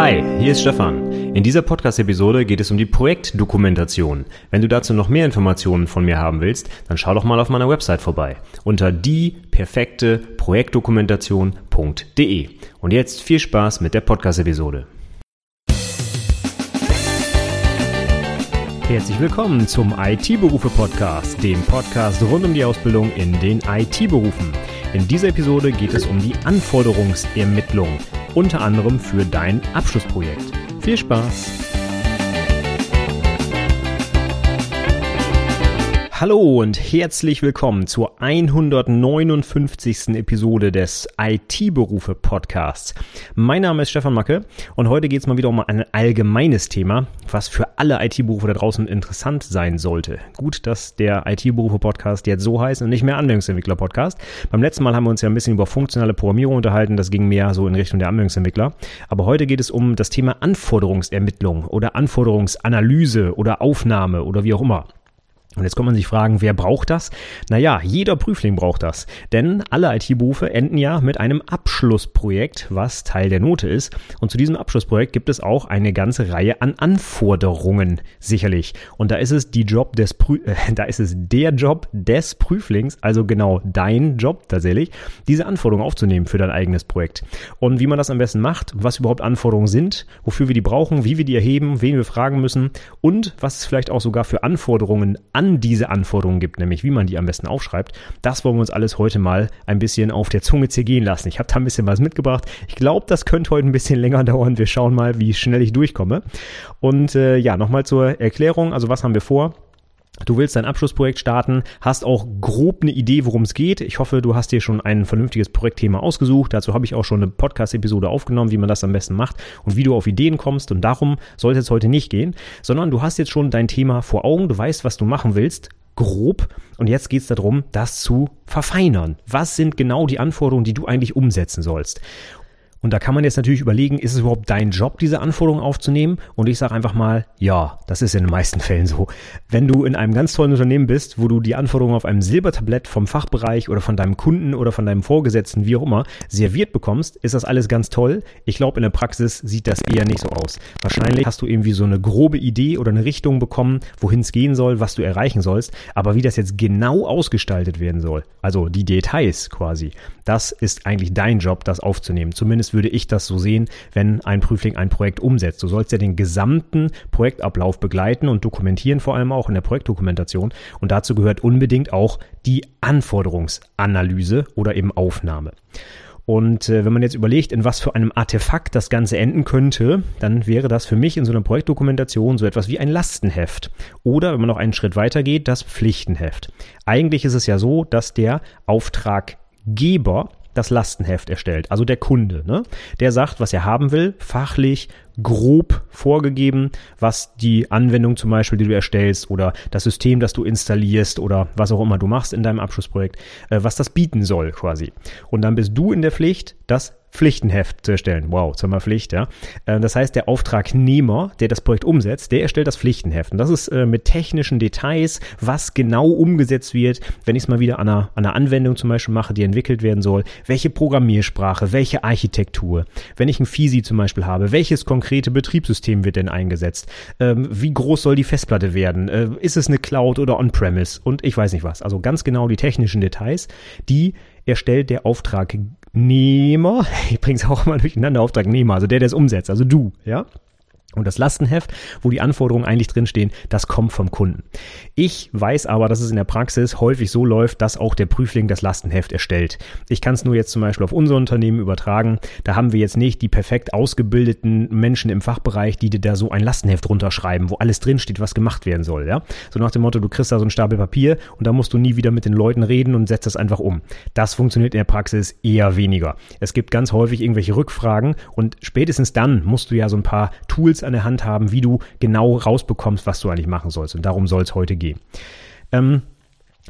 Hi, hier ist Stefan. In dieser Podcast-Episode geht es um die Projektdokumentation. Wenn du dazu noch mehr Informationen von mir haben willst, dann schau doch mal auf meiner Website vorbei unter dieperfekteprojektdokumentation.de. Und jetzt viel Spaß mit der Podcast-Episode. Herzlich willkommen zum IT-Berufe-Podcast, dem Podcast rund um die Ausbildung in den IT-Berufen. In dieser Episode geht es um die Anforderungsermittlung, unter anderem für dein Abschlussprojekt. Viel Spaß! Hallo und herzlich willkommen zur 159. Episode des IT-Berufe Podcasts. Mein Name ist Stefan Macke und heute geht es mal wieder um ein allgemeines Thema, was für alle IT-Berufe da draußen interessant sein sollte. Gut, dass der IT-Berufe Podcast jetzt so heißt und nicht mehr Anwendungsentwickler Podcast. Beim letzten Mal haben wir uns ja ein bisschen über funktionale Programmierung unterhalten, das ging mehr so in Richtung der Anwendungsentwickler. Aber heute geht es um das Thema Anforderungsermittlung oder Anforderungsanalyse oder Aufnahme oder wie auch immer. Und jetzt kann man sich fragen, wer braucht das? Naja, jeder Prüfling braucht das. Denn alle IT-Berufe enden ja mit einem Abschlussprojekt, was Teil der Note ist. Und zu diesem Abschlussprojekt gibt es auch eine ganze Reihe an Anforderungen, sicherlich. Und da ist es die Job des Prü äh, da ist es der Job des Prüflings, also genau dein Job tatsächlich, diese Anforderungen aufzunehmen für dein eigenes Projekt. Und wie man das am besten macht, was überhaupt Anforderungen sind, wofür wir die brauchen, wie wir die erheben, wen wir fragen müssen und was es vielleicht auch sogar für Anforderungen an diese Anforderungen gibt, nämlich wie man die am besten aufschreibt. Das wollen wir uns alles heute mal ein bisschen auf der Zunge zergehen lassen. Ich habe da ein bisschen was mitgebracht. Ich glaube, das könnte heute ein bisschen länger dauern. Wir schauen mal, wie schnell ich durchkomme. Und äh, ja, nochmal zur Erklärung. Also was haben wir vor? Du willst dein Abschlussprojekt starten, hast auch grob eine Idee, worum es geht. Ich hoffe, du hast dir schon ein vernünftiges Projektthema ausgesucht. Dazu habe ich auch schon eine Podcast-Episode aufgenommen, wie man das am besten macht und wie du auf Ideen kommst. Und darum soll es jetzt heute nicht gehen, sondern du hast jetzt schon dein Thema vor Augen, du weißt, was du machen willst, grob. Und jetzt geht es darum, das zu verfeinern. Was sind genau die Anforderungen, die du eigentlich umsetzen sollst? Und da kann man jetzt natürlich überlegen, ist es überhaupt dein Job, diese Anforderungen aufzunehmen? Und ich sage einfach mal, ja, das ist in den meisten Fällen so. Wenn du in einem ganz tollen Unternehmen bist, wo du die Anforderungen auf einem Silbertablett vom Fachbereich oder von deinem Kunden oder von deinem Vorgesetzten, wie auch immer, serviert bekommst, ist das alles ganz toll. Ich glaube, in der Praxis sieht das eher nicht so aus. Wahrscheinlich hast du irgendwie so eine grobe Idee oder eine Richtung bekommen, wohin es gehen soll, was du erreichen sollst. Aber wie das jetzt genau ausgestaltet werden soll, also die Details quasi, das ist eigentlich dein Job, das aufzunehmen. Zumindest Zumindest würde ich das so sehen, wenn ein Prüfling ein Projekt umsetzt. Du sollst ja den gesamten Projektablauf begleiten und dokumentieren, vor allem auch in der Projektdokumentation. Und dazu gehört unbedingt auch die Anforderungsanalyse oder eben Aufnahme. Und äh, wenn man jetzt überlegt, in was für einem Artefakt das Ganze enden könnte, dann wäre das für mich in so einer Projektdokumentation so etwas wie ein Lastenheft. Oder, wenn man noch einen Schritt weiter geht, das Pflichtenheft. Eigentlich ist es ja so, dass der Auftraggeber das Lastenheft erstellt, also der Kunde. Ne? Der sagt, was er haben will, fachlich, grob vorgegeben, was die Anwendung zum Beispiel, die du erstellst oder das System, das du installierst oder was auch immer du machst in deinem Abschlussprojekt, äh, was das bieten soll quasi. Und dann bist du in der Pflicht, das Pflichtenheft zu erstellen. Wow, zweimal Pflicht, ja. Äh, das heißt, der Auftragnehmer, der das Projekt umsetzt, der erstellt das Pflichtenheft. Und das ist äh, mit technischen Details, was genau umgesetzt wird, wenn ich es mal wieder an einer, an einer Anwendung zum Beispiel mache, die entwickelt werden soll, welche Programmiersprache, welche Architektur, wenn ich ein FISI zum Beispiel habe, welches konkrete Betriebssystem wird denn eingesetzt, ähm, wie groß soll die Festplatte werden, äh, ist es eine Cloud oder On-Premise und ich weiß nicht was. Also ganz genau die technischen Details, die erstellt der Auftragnehmer, ich bringe es auch mal durcheinander, Auftragnehmer, also der, der es umsetzt, also du, ja. Und das Lastenheft, wo die Anforderungen eigentlich drinstehen, das kommt vom Kunden. Ich weiß aber, dass es in der Praxis häufig so läuft, dass auch der Prüfling das Lastenheft erstellt. Ich kann es nur jetzt zum Beispiel auf unser Unternehmen übertragen. Da haben wir jetzt nicht die perfekt ausgebildeten Menschen im Fachbereich, die dir da so ein Lastenheft runterschreiben, wo alles drinsteht, was gemacht werden soll. Ja? So nach dem Motto, du kriegst da so einen Stapel Papier und da musst du nie wieder mit den Leuten reden und setzt das einfach um. Das funktioniert in der Praxis eher weniger. Es gibt ganz häufig irgendwelche Rückfragen und spätestens dann musst du ja so ein paar Tools Tools an der Hand haben, wie du genau rausbekommst, was du eigentlich machen sollst. Und darum soll es heute gehen. Ähm,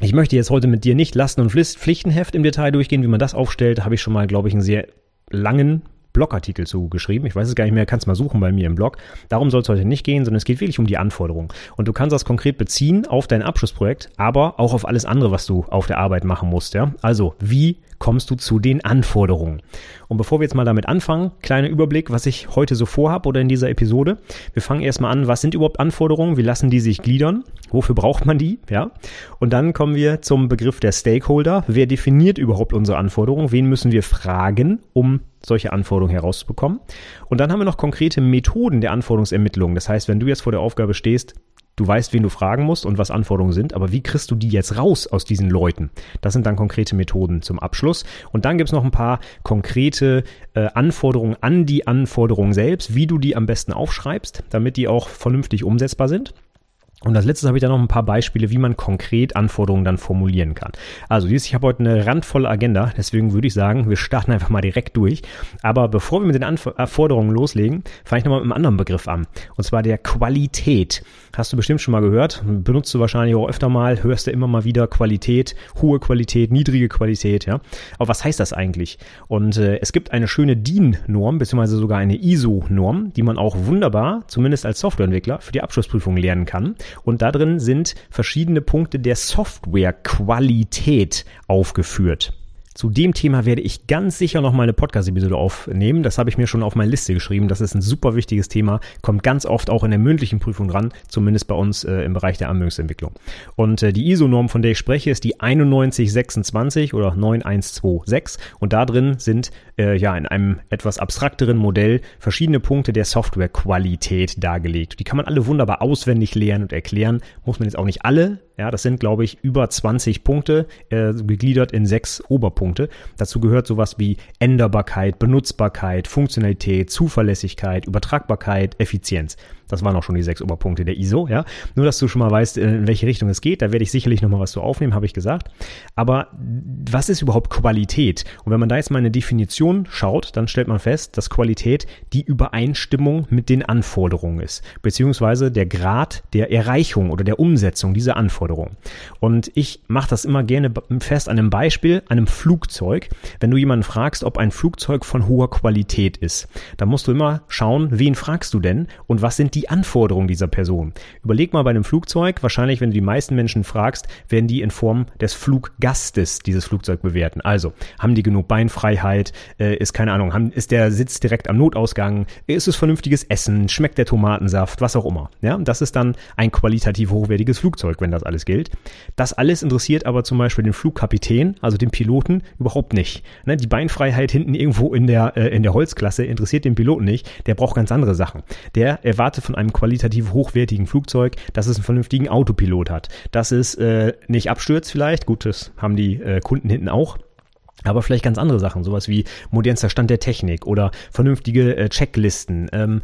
ich möchte jetzt heute mit dir nicht Lasten- und Pflichtenheft im Detail durchgehen, wie man das aufstellt. Habe ich schon mal, glaube ich, einen sehr langen Blogartikel zu geschrieben. Ich weiß es gar nicht mehr, kannst mal suchen bei mir im Blog. Darum soll es heute nicht gehen, sondern es geht wirklich um die Anforderungen. Und du kannst das konkret beziehen auf dein Abschlussprojekt, aber auch auf alles andere, was du auf der Arbeit machen musst. Ja? Also, wie kommst du zu den Anforderungen. Und bevor wir jetzt mal damit anfangen, kleiner Überblick, was ich heute so vorhabe oder in dieser Episode. Wir fangen erstmal an, was sind überhaupt Anforderungen? Wie lassen die sich gliedern? Wofür braucht man die? Ja. Und dann kommen wir zum Begriff der Stakeholder. Wer definiert überhaupt unsere Anforderungen? Wen müssen wir fragen, um solche Anforderungen herauszubekommen? Und dann haben wir noch konkrete Methoden der Anforderungsermittlung. Das heißt, wenn du jetzt vor der Aufgabe stehst, Du weißt, wen du fragen musst und was Anforderungen sind, aber wie kriegst du die jetzt raus aus diesen Leuten? Das sind dann konkrete Methoden zum Abschluss. Und dann gibt's noch ein paar konkrete äh, Anforderungen an die Anforderungen selbst, wie du die am besten aufschreibst, damit die auch vernünftig umsetzbar sind. Und als letztes habe ich dann noch ein paar Beispiele, wie man konkret Anforderungen dann formulieren kann. Also ich habe heute eine randvolle Agenda, deswegen würde ich sagen, wir starten einfach mal direkt durch. Aber bevor wir mit den Anforderungen loslegen, fange ich nochmal mit einem anderen Begriff an. Und zwar der Qualität. Hast du bestimmt schon mal gehört, benutzt du wahrscheinlich auch öfter mal, hörst du immer mal wieder Qualität, hohe Qualität, niedrige Qualität, ja. Aber was heißt das eigentlich? Und äh, es gibt eine schöne DIN-Norm, beziehungsweise sogar eine ISO-Norm, die man auch wunderbar, zumindest als Softwareentwickler, für die Abschlussprüfung lernen kann. Und da drin sind verschiedene Punkte der Softwarequalität aufgeführt. Zu dem Thema werde ich ganz sicher noch mal eine Podcast-Episode aufnehmen. Das habe ich mir schon auf meine Liste geschrieben. Das ist ein super wichtiges Thema, kommt ganz oft auch in der mündlichen Prüfung dran, zumindest bei uns äh, im Bereich der Anwendungsentwicklung. Und äh, die ISO-Norm, von der ich spreche, ist die 9126 oder 9126 und da drin sind äh, ja in einem etwas abstrakteren Modell verschiedene Punkte der Softwarequalität dargelegt. Die kann man alle wunderbar auswendig lernen und erklären. Muss man jetzt auch nicht alle ja, das sind, glaube ich, über 20 Punkte, äh, gegliedert in sechs Oberpunkte. Dazu gehört sowas wie Änderbarkeit, Benutzbarkeit, Funktionalität, Zuverlässigkeit, Übertragbarkeit, Effizienz. Das waren auch schon die sechs Oberpunkte der ISO, ja. Nur, dass du schon mal weißt, in welche Richtung es geht. Da werde ich sicherlich nochmal was zu aufnehmen, habe ich gesagt. Aber was ist überhaupt Qualität? Und wenn man da jetzt mal eine Definition schaut, dann stellt man fest, dass Qualität die Übereinstimmung mit den Anforderungen ist. Beziehungsweise der Grad der Erreichung oder der Umsetzung dieser Anforderungen. Und ich mache das immer gerne fest an einem Beispiel, einem Flugzeug. Wenn du jemanden fragst, ob ein Flugzeug von hoher Qualität ist, dann musst du immer schauen, wen fragst du denn und was sind die die Anforderungen dieser Person. Überleg mal bei einem Flugzeug, wahrscheinlich, wenn du die meisten Menschen fragst, werden die in Form des Fluggastes dieses Flugzeug bewerten. Also, haben die genug Beinfreiheit? Äh, ist keine Ahnung, haben, ist der Sitz direkt am Notausgang? Ist es vernünftiges Essen? Schmeckt der Tomatensaft? Was auch immer. Ja, das ist dann ein qualitativ hochwertiges Flugzeug, wenn das alles gilt. Das alles interessiert aber zum Beispiel den Flugkapitän, also den Piloten, überhaupt nicht. Ne, die Beinfreiheit hinten irgendwo in der, äh, in der Holzklasse interessiert den Piloten nicht. Der braucht ganz andere Sachen. Der erwartet von einem qualitativ hochwertigen Flugzeug, dass es einen vernünftigen Autopilot hat, dass es äh, nicht abstürzt vielleicht, gut, das haben die äh, Kunden hinten auch. Aber vielleicht ganz andere Sachen, sowas wie modernster Stand der Technik oder vernünftige äh, Checklisten, ähm,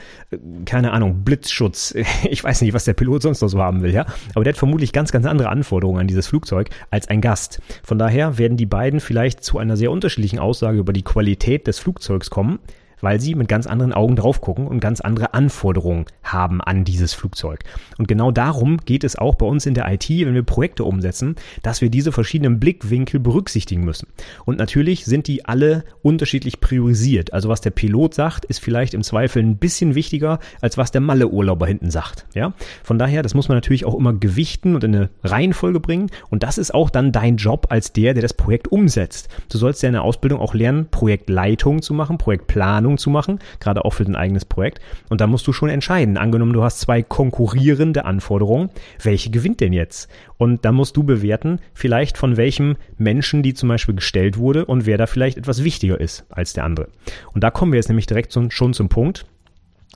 keine Ahnung, Blitzschutz. Ich weiß nicht, was der Pilot sonst noch so haben will, ja. Aber der hat vermutlich ganz, ganz andere Anforderungen an dieses Flugzeug als ein Gast. Von daher werden die beiden vielleicht zu einer sehr unterschiedlichen Aussage über die Qualität des Flugzeugs kommen weil sie mit ganz anderen Augen drauf gucken und ganz andere Anforderungen haben an dieses Flugzeug. Und genau darum geht es auch bei uns in der IT, wenn wir Projekte umsetzen, dass wir diese verschiedenen Blickwinkel berücksichtigen müssen. Und natürlich sind die alle unterschiedlich priorisiert. Also was der Pilot sagt, ist vielleicht im Zweifel ein bisschen wichtiger, als was der Malle-Urlauber hinten sagt. Ja? Von daher, das muss man natürlich auch immer gewichten und in eine Reihenfolge bringen. Und das ist auch dann dein Job als der, der das Projekt umsetzt. Du sollst ja in der Ausbildung auch lernen, Projektleitung zu machen, Projektplanung Planung zu machen, gerade auch für dein eigenes Projekt. Und da musst du schon entscheiden. Angenommen, du hast zwei konkurrierende Anforderungen, welche gewinnt denn jetzt? Und dann musst du bewerten, vielleicht von welchem Menschen die zum Beispiel gestellt wurde und wer da vielleicht etwas wichtiger ist als der andere. Und da kommen wir jetzt nämlich direkt schon zum Punkt.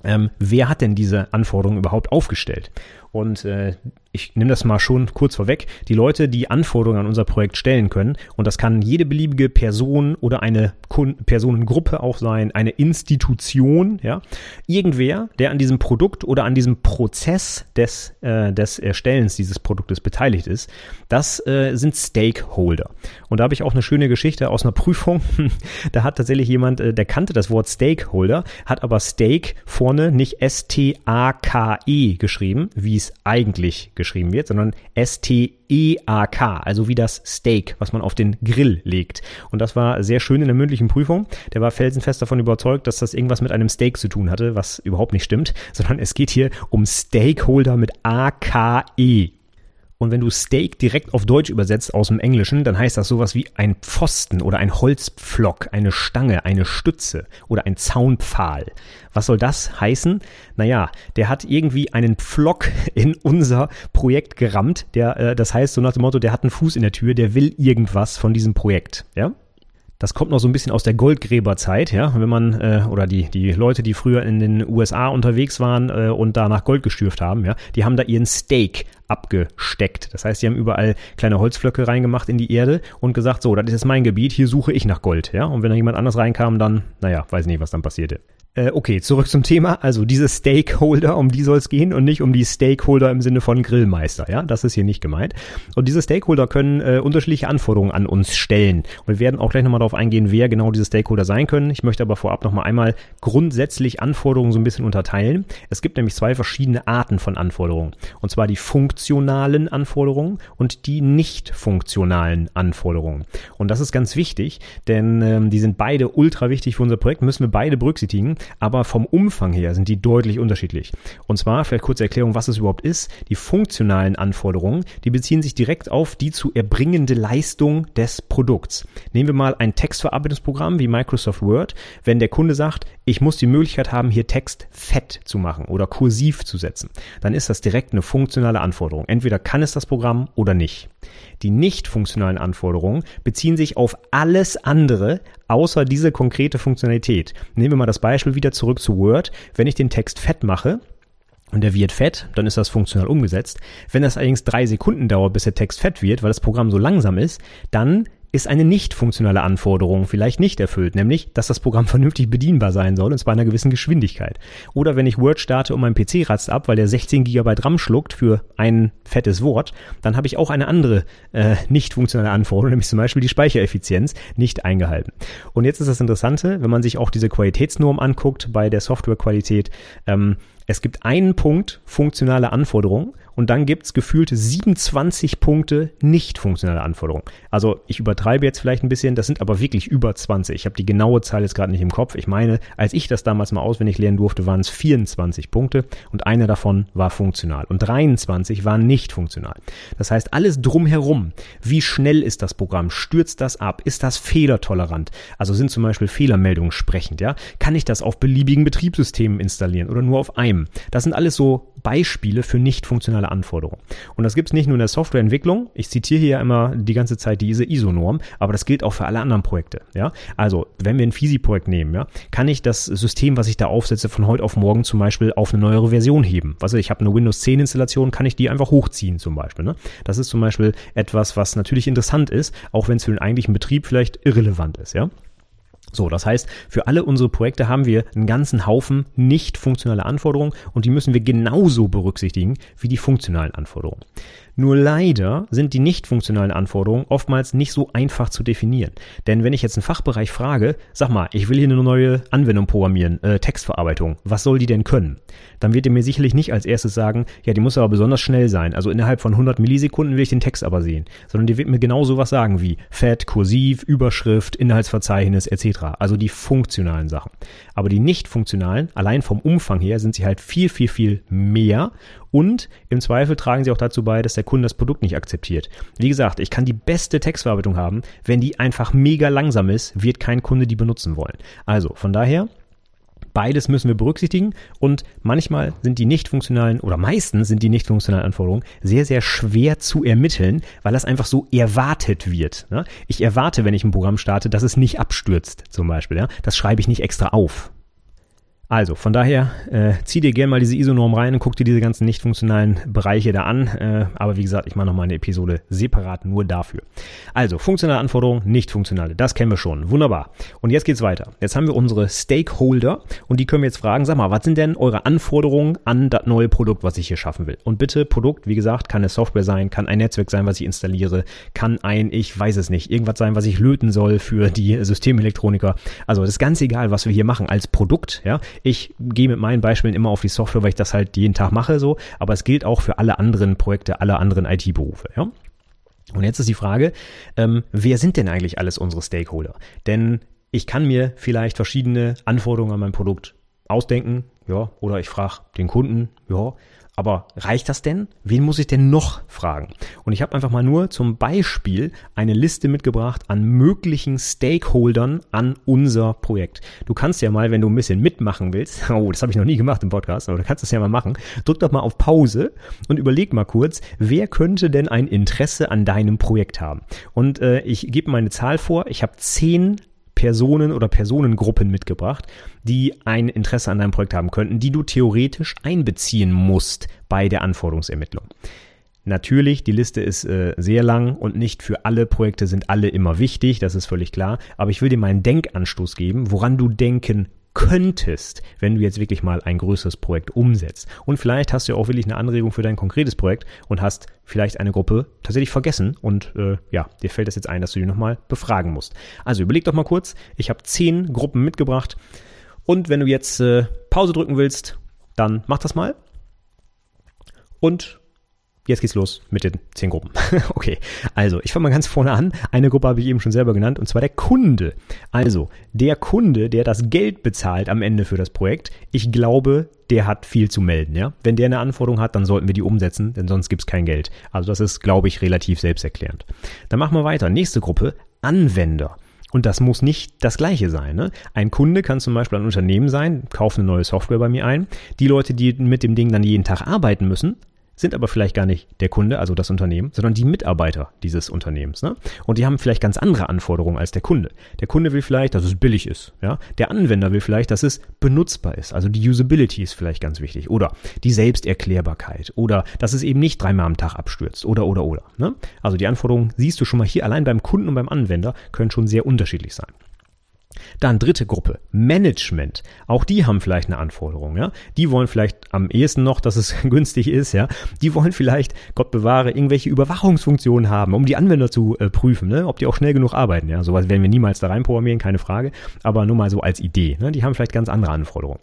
Ähm, wer hat denn diese Anforderungen überhaupt aufgestellt? Und äh, ich nehme das mal schon kurz vorweg, die Leute, die Anforderungen an unser Projekt stellen können, und das kann jede beliebige Person oder eine Personengruppe auch sein, eine Institution, ja, irgendwer, der an diesem Produkt oder an diesem Prozess des, äh, des Erstellens dieses Produktes beteiligt ist, das äh, sind Stakeholder. Und da habe ich auch eine schöne Geschichte aus einer Prüfung. da hat tatsächlich jemand, äh, der kannte das Wort Stakeholder, hat aber Stake vorne nicht S-T-A-K-E geschrieben, wie es eigentlich geschrieben wird, sondern S-T-E-A-K, also wie das Steak, was man auf den Grill legt. Und das war sehr schön in der mündlichen Prüfung. Der war felsenfest davon überzeugt, dass das irgendwas mit einem Steak zu tun hatte, was überhaupt nicht stimmt, sondern es geht hier um Stakeholder mit A-K-E. Und wenn du Steak direkt auf Deutsch übersetzt aus dem Englischen, dann heißt das sowas wie ein Pfosten oder ein Holzpflock, eine Stange, eine Stütze oder ein Zaunpfahl. Was soll das heißen? Naja, der hat irgendwie einen Pflock in unser Projekt gerammt. Der, äh, das heißt so nach dem Motto, der hat einen Fuß in der Tür, der will irgendwas von diesem Projekt. Ja? Das kommt noch so ein bisschen aus der Goldgräberzeit, ja, wenn man äh, oder die die Leute, die früher in den USA unterwegs waren äh, und da nach Gold gestürft haben, ja, die haben da ihren Steak abgesteckt. Das heißt, die haben überall kleine Holzflöcke reingemacht in die Erde und gesagt, so, das ist jetzt mein Gebiet, hier suche ich nach Gold, ja. Und wenn da jemand anders reinkam, dann, naja, weiß nicht, was dann passierte. Äh, okay, zurück zum Thema. Also diese Stakeholder, um die soll es gehen und nicht um die Stakeholder im Sinne von Grillmeister. Ja, das ist hier nicht gemeint. Und diese Stakeholder können äh, unterschiedliche Anforderungen an uns stellen. Und wir werden auch gleich nochmal darauf eingehen, wer genau diese Stakeholder sein können. Ich möchte aber vorab nochmal einmal grundsätzlich Anforderungen so ein bisschen unterteilen. Es gibt nämlich zwei verschiedene Arten von Anforderungen. Und zwar die funktionalen Anforderungen und die nicht funktionalen Anforderungen. Und das ist ganz wichtig, denn ähm, die sind beide ultra wichtig für unser Projekt, müssen wir beide berücksichtigen aber vom Umfang her sind die deutlich unterschiedlich. Und zwar, vielleicht kurze Erklärung, was es überhaupt ist. Die funktionalen Anforderungen, die beziehen sich direkt auf die zu erbringende Leistung des Produkts. Nehmen wir mal ein Textverarbeitungsprogramm wie Microsoft Word. Wenn der Kunde sagt, ich muss die Möglichkeit haben, hier Text fett zu machen oder kursiv zu setzen, dann ist das direkt eine funktionale Anforderung. Entweder kann es das Programm oder nicht. Die nicht funktionalen Anforderungen beziehen sich auf alles andere außer diese konkrete Funktionalität. Nehmen wir mal das Beispiel wieder zurück zu Word. Wenn ich den Text fett mache, und der wird fett, dann ist das funktional umgesetzt. Wenn das allerdings drei Sekunden dauert, bis der Text fett wird, weil das Programm so langsam ist, dann ist eine nicht funktionale Anforderung vielleicht nicht erfüllt, nämlich, dass das Programm vernünftig bedienbar sein soll, und zwar in einer gewissen Geschwindigkeit. Oder wenn ich Word starte und mein PC ratzt ab, weil der 16 GB RAM schluckt für ein fettes Wort, dann habe ich auch eine andere äh, nicht funktionale Anforderung, nämlich zum Beispiel die Speichereffizienz nicht eingehalten. Und jetzt ist das Interessante, wenn man sich auch diese Qualitätsnorm anguckt bei der Softwarequalität, ähm, es gibt einen Punkt funktionale Anforderungen und dann gibt's gefühlt 27 Punkte nicht funktionale Anforderungen. Also ich übertreibe jetzt vielleicht ein bisschen, das sind aber wirklich über 20. Ich habe die genaue Zahl jetzt gerade nicht im Kopf. Ich meine, als ich das damals mal auswendig lernen durfte, waren es 24 Punkte und einer davon war funktional und 23 waren nicht funktional. Das heißt, alles drumherum, wie schnell ist das Programm, stürzt das ab, ist das fehlertolerant, also sind zum Beispiel Fehlermeldungen sprechend, ja, kann ich das auf beliebigen Betriebssystemen installieren oder nur auf einem. Das sind alles so Beispiele für nicht funktionale Anforderungen. Und das gibt es nicht nur in der Softwareentwicklung. Ich zitiere hier ja immer die ganze Zeit diese ISO-Norm, aber das gilt auch für alle anderen Projekte. Ja? Also, wenn wir ein FISI-Projekt nehmen, ja, kann ich das System, was ich da aufsetze, von heute auf morgen zum Beispiel auf eine neuere Version heben. Also ich habe eine Windows 10 Installation, kann ich die einfach hochziehen zum Beispiel. Ne? Das ist zum Beispiel etwas, was natürlich interessant ist, auch wenn es für den eigentlichen Betrieb vielleicht irrelevant ist. Ja? So, das heißt, für alle unsere Projekte haben wir einen ganzen Haufen nicht funktionale Anforderungen und die müssen wir genauso berücksichtigen wie die funktionalen Anforderungen. Nur leider sind die nicht funktionalen Anforderungen oftmals nicht so einfach zu definieren. Denn wenn ich jetzt einen Fachbereich frage, sag mal, ich will hier eine neue Anwendung programmieren, äh, Textverarbeitung, was soll die denn können? Dann wird er mir sicherlich nicht als erstes sagen, ja, die muss aber besonders schnell sein. Also innerhalb von 100 Millisekunden will ich den Text aber sehen. Sondern die wird mir genau sowas sagen wie Fett, Kursiv, Überschrift, Inhaltsverzeichnis etc. Also die funktionalen Sachen. Aber die nicht funktionalen, allein vom Umfang her, sind sie halt viel, viel, viel mehr und im Zweifel tragen sie auch dazu bei, dass der Kunde das Produkt nicht akzeptiert. Wie gesagt, ich kann die beste Textverarbeitung haben, wenn die einfach mega langsam ist, wird kein Kunde die benutzen wollen. Also von daher, Beides müssen wir berücksichtigen und manchmal sind die nicht funktionalen oder meistens sind die nicht funktionalen Anforderungen sehr, sehr schwer zu ermitteln, weil das einfach so erwartet wird. Ne? Ich erwarte, wenn ich ein Programm starte, dass es nicht abstürzt zum Beispiel. Das schreibe ich nicht extra auf. Also, von daher, äh, zieh dir gerne mal diese ISO-Norm rein und guck dir diese ganzen nicht funktionalen Bereiche da an. Äh, aber wie gesagt, ich mache nochmal eine Episode separat nur dafür. Also, funktionale Anforderungen, nicht funktionale. Das kennen wir schon. Wunderbar. Und jetzt geht's weiter. Jetzt haben wir unsere Stakeholder und die können wir jetzt fragen, sag mal, was sind denn eure Anforderungen an das neue Produkt, was ich hier schaffen will? Und bitte, Produkt, wie gesagt, kann eine Software sein, kann ein Netzwerk sein, was ich installiere, kann ein, ich weiß es nicht, irgendwas sein, was ich löten soll für die Systemelektroniker. Also, das ist ganz egal, was wir hier machen als Produkt, ja. Ich gehe mit meinen Beispielen immer auf die Software, weil ich das halt jeden Tag mache, so. Aber es gilt auch für alle anderen Projekte, alle anderen IT-Berufe, ja. Und jetzt ist die Frage, ähm, wer sind denn eigentlich alles unsere Stakeholder? Denn ich kann mir vielleicht verschiedene Anforderungen an mein Produkt ausdenken, ja, oder ich frage den Kunden, ja, aber reicht das denn? Wen muss ich denn noch fragen? Und ich habe einfach mal nur zum Beispiel eine Liste mitgebracht an möglichen Stakeholdern an unser Projekt. Du kannst ja mal, wenn du ein bisschen mitmachen willst, oh, das habe ich noch nie gemacht im Podcast, aber du kannst das ja mal machen, drück doch mal auf Pause und überleg mal kurz, wer könnte denn ein Interesse an deinem Projekt haben? Und äh, ich gebe meine Zahl vor, ich habe zehn Personen oder Personengruppen mitgebracht, die ein Interesse an deinem Projekt haben könnten, die du theoretisch einbeziehen musst bei der Anforderungsermittlung. Natürlich, die Liste ist äh, sehr lang und nicht für alle Projekte sind alle immer wichtig, das ist völlig klar, aber ich will dir mal einen Denkanstoß geben, woran du denken könntest, wenn du jetzt wirklich mal ein größeres Projekt umsetzt. Und vielleicht hast du ja auch wirklich eine Anregung für dein konkretes Projekt und hast vielleicht eine Gruppe tatsächlich vergessen und äh, ja, dir fällt das jetzt ein, dass du die nochmal befragen musst. Also überleg doch mal kurz, ich habe zehn Gruppen mitgebracht und wenn du jetzt äh, Pause drücken willst, dann mach das mal. Und Jetzt geht's los mit den zehn Gruppen. okay, also ich fange mal ganz vorne an. Eine Gruppe habe ich eben schon selber genannt, und zwar der Kunde. Also der Kunde, der das Geld bezahlt am Ende für das Projekt. Ich glaube, der hat viel zu melden. Ja, wenn der eine Anforderung hat, dann sollten wir die umsetzen, denn sonst gibt's kein Geld. Also das ist, glaube ich, relativ selbsterklärend. Dann machen wir weiter. Nächste Gruppe: Anwender. Und das muss nicht das gleiche sein. Ne? Ein Kunde kann zum Beispiel ein Unternehmen sein, kauft eine neue Software bei mir ein. Die Leute, die mit dem Ding dann jeden Tag arbeiten müssen, sind aber vielleicht gar nicht der Kunde, also das Unternehmen, sondern die Mitarbeiter dieses Unternehmens. Ne? Und die haben vielleicht ganz andere Anforderungen als der Kunde. Der Kunde will vielleicht, dass es billig ist. Ja? Der Anwender will vielleicht, dass es benutzbar ist. Also die Usability ist vielleicht ganz wichtig. Oder die Selbsterklärbarkeit. Oder dass es eben nicht dreimal am Tag abstürzt. Oder, oder, oder. Ne? Also die Anforderungen siehst du schon mal hier allein beim Kunden und beim Anwender können schon sehr unterschiedlich sein. Dann dritte Gruppe, Management. Auch die haben vielleicht eine Anforderung, ja. Die wollen vielleicht am ehesten noch, dass es günstig ist, ja. Die wollen vielleicht, Gott bewahre, irgendwelche Überwachungsfunktionen haben, um die Anwender zu äh, prüfen, ne? ob die auch schnell genug arbeiten, ja. Sowas werden wir niemals da reinprogrammieren, keine Frage. Aber nur mal so als Idee, ne? Die haben vielleicht ganz andere Anforderungen.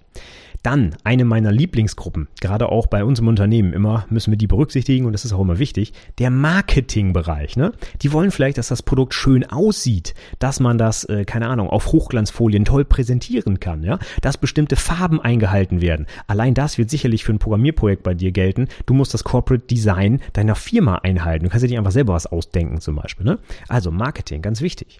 Dann eine meiner Lieblingsgruppen, gerade auch bei uns im Unternehmen immer, müssen wir die berücksichtigen und das ist auch immer wichtig, der Marketingbereich. Ne? Die wollen vielleicht, dass das Produkt schön aussieht, dass man das, äh, keine Ahnung, auf Hochglanzfolien toll präsentieren kann, ja? dass bestimmte Farben eingehalten werden. Allein das wird sicherlich für ein Programmierprojekt bei dir gelten. Du musst das Corporate Design deiner Firma einhalten. Du kannst dir nicht einfach selber was ausdenken zum Beispiel. Ne? Also Marketing, ganz wichtig.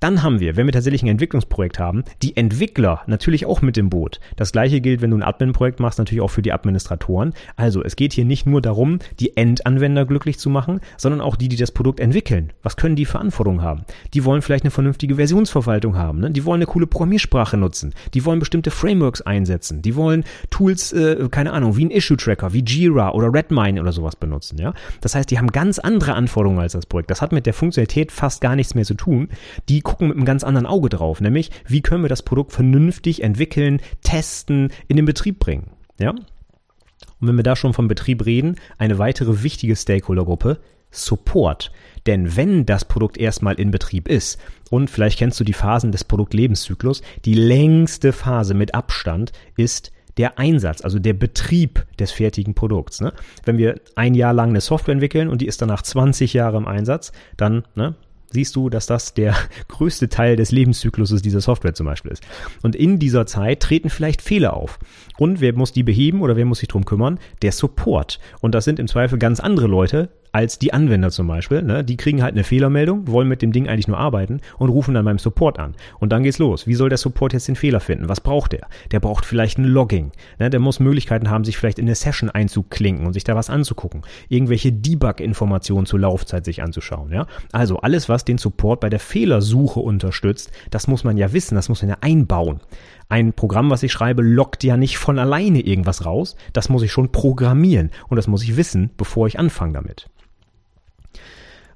Dann haben wir, wenn wir tatsächlich ein Entwicklungsprojekt haben, die Entwickler natürlich auch mit im Boot. Das gleiche gilt, wenn du ein Admin-Projekt machst, natürlich auch für die Administratoren. Also es geht hier nicht nur darum, die Endanwender glücklich zu machen, sondern auch die, die das Produkt entwickeln. Was können die für Anforderungen haben? Die wollen vielleicht eine vernünftige Versionsverwaltung haben. Ne? Die wollen eine coole Programmiersprache nutzen. Die wollen bestimmte Frameworks einsetzen. Die wollen Tools, äh, keine Ahnung, wie ein Issue-Tracker, wie Jira oder Redmine oder sowas benutzen. Ja? Das heißt, die haben ganz andere Anforderungen als das Projekt. Das hat mit der Funktionalität fast gar nichts mehr zu tun. Die gucken mit einem ganz anderen Auge drauf, nämlich wie können wir das Produkt vernünftig entwickeln, testen, in den Betrieb bringen. Ja? Und wenn wir da schon vom Betrieb reden, eine weitere wichtige Stakeholdergruppe, Support. Denn wenn das Produkt erstmal in Betrieb ist, und vielleicht kennst du die Phasen des Produktlebenszyklus, die längste Phase mit Abstand ist der Einsatz, also der Betrieb des fertigen Produkts. Ne? Wenn wir ein Jahr lang eine Software entwickeln und die ist danach 20 Jahre im Einsatz, dann ne, siehst du, dass das der größte Teil des Lebenszykluses dieser Software zum Beispiel ist. Und in dieser Zeit treten vielleicht Fehler auf. Und wer muss die beheben oder wer muss sich drum kümmern? Der Support. Und das sind im Zweifel ganz andere Leute, als die Anwender zum Beispiel. Ne? Die kriegen halt eine Fehlermeldung, wollen mit dem Ding eigentlich nur arbeiten und rufen dann beim Support an. Und dann geht's los. Wie soll der Support jetzt den Fehler finden? Was braucht der? Der braucht vielleicht ein Logging. Ne? Der muss Möglichkeiten haben, sich vielleicht in eine Session einzuklinken und sich da was anzugucken. Irgendwelche Debug-Informationen zur Laufzeit sich anzuschauen. Ja? Also alles, was den Support bei der Fehlersuche unterstützt, das muss man ja wissen, das muss man ja einbauen. Ein Programm, was ich schreibe, lockt ja nicht von alleine irgendwas raus. Das muss ich schon programmieren und das muss ich wissen, bevor ich anfange damit.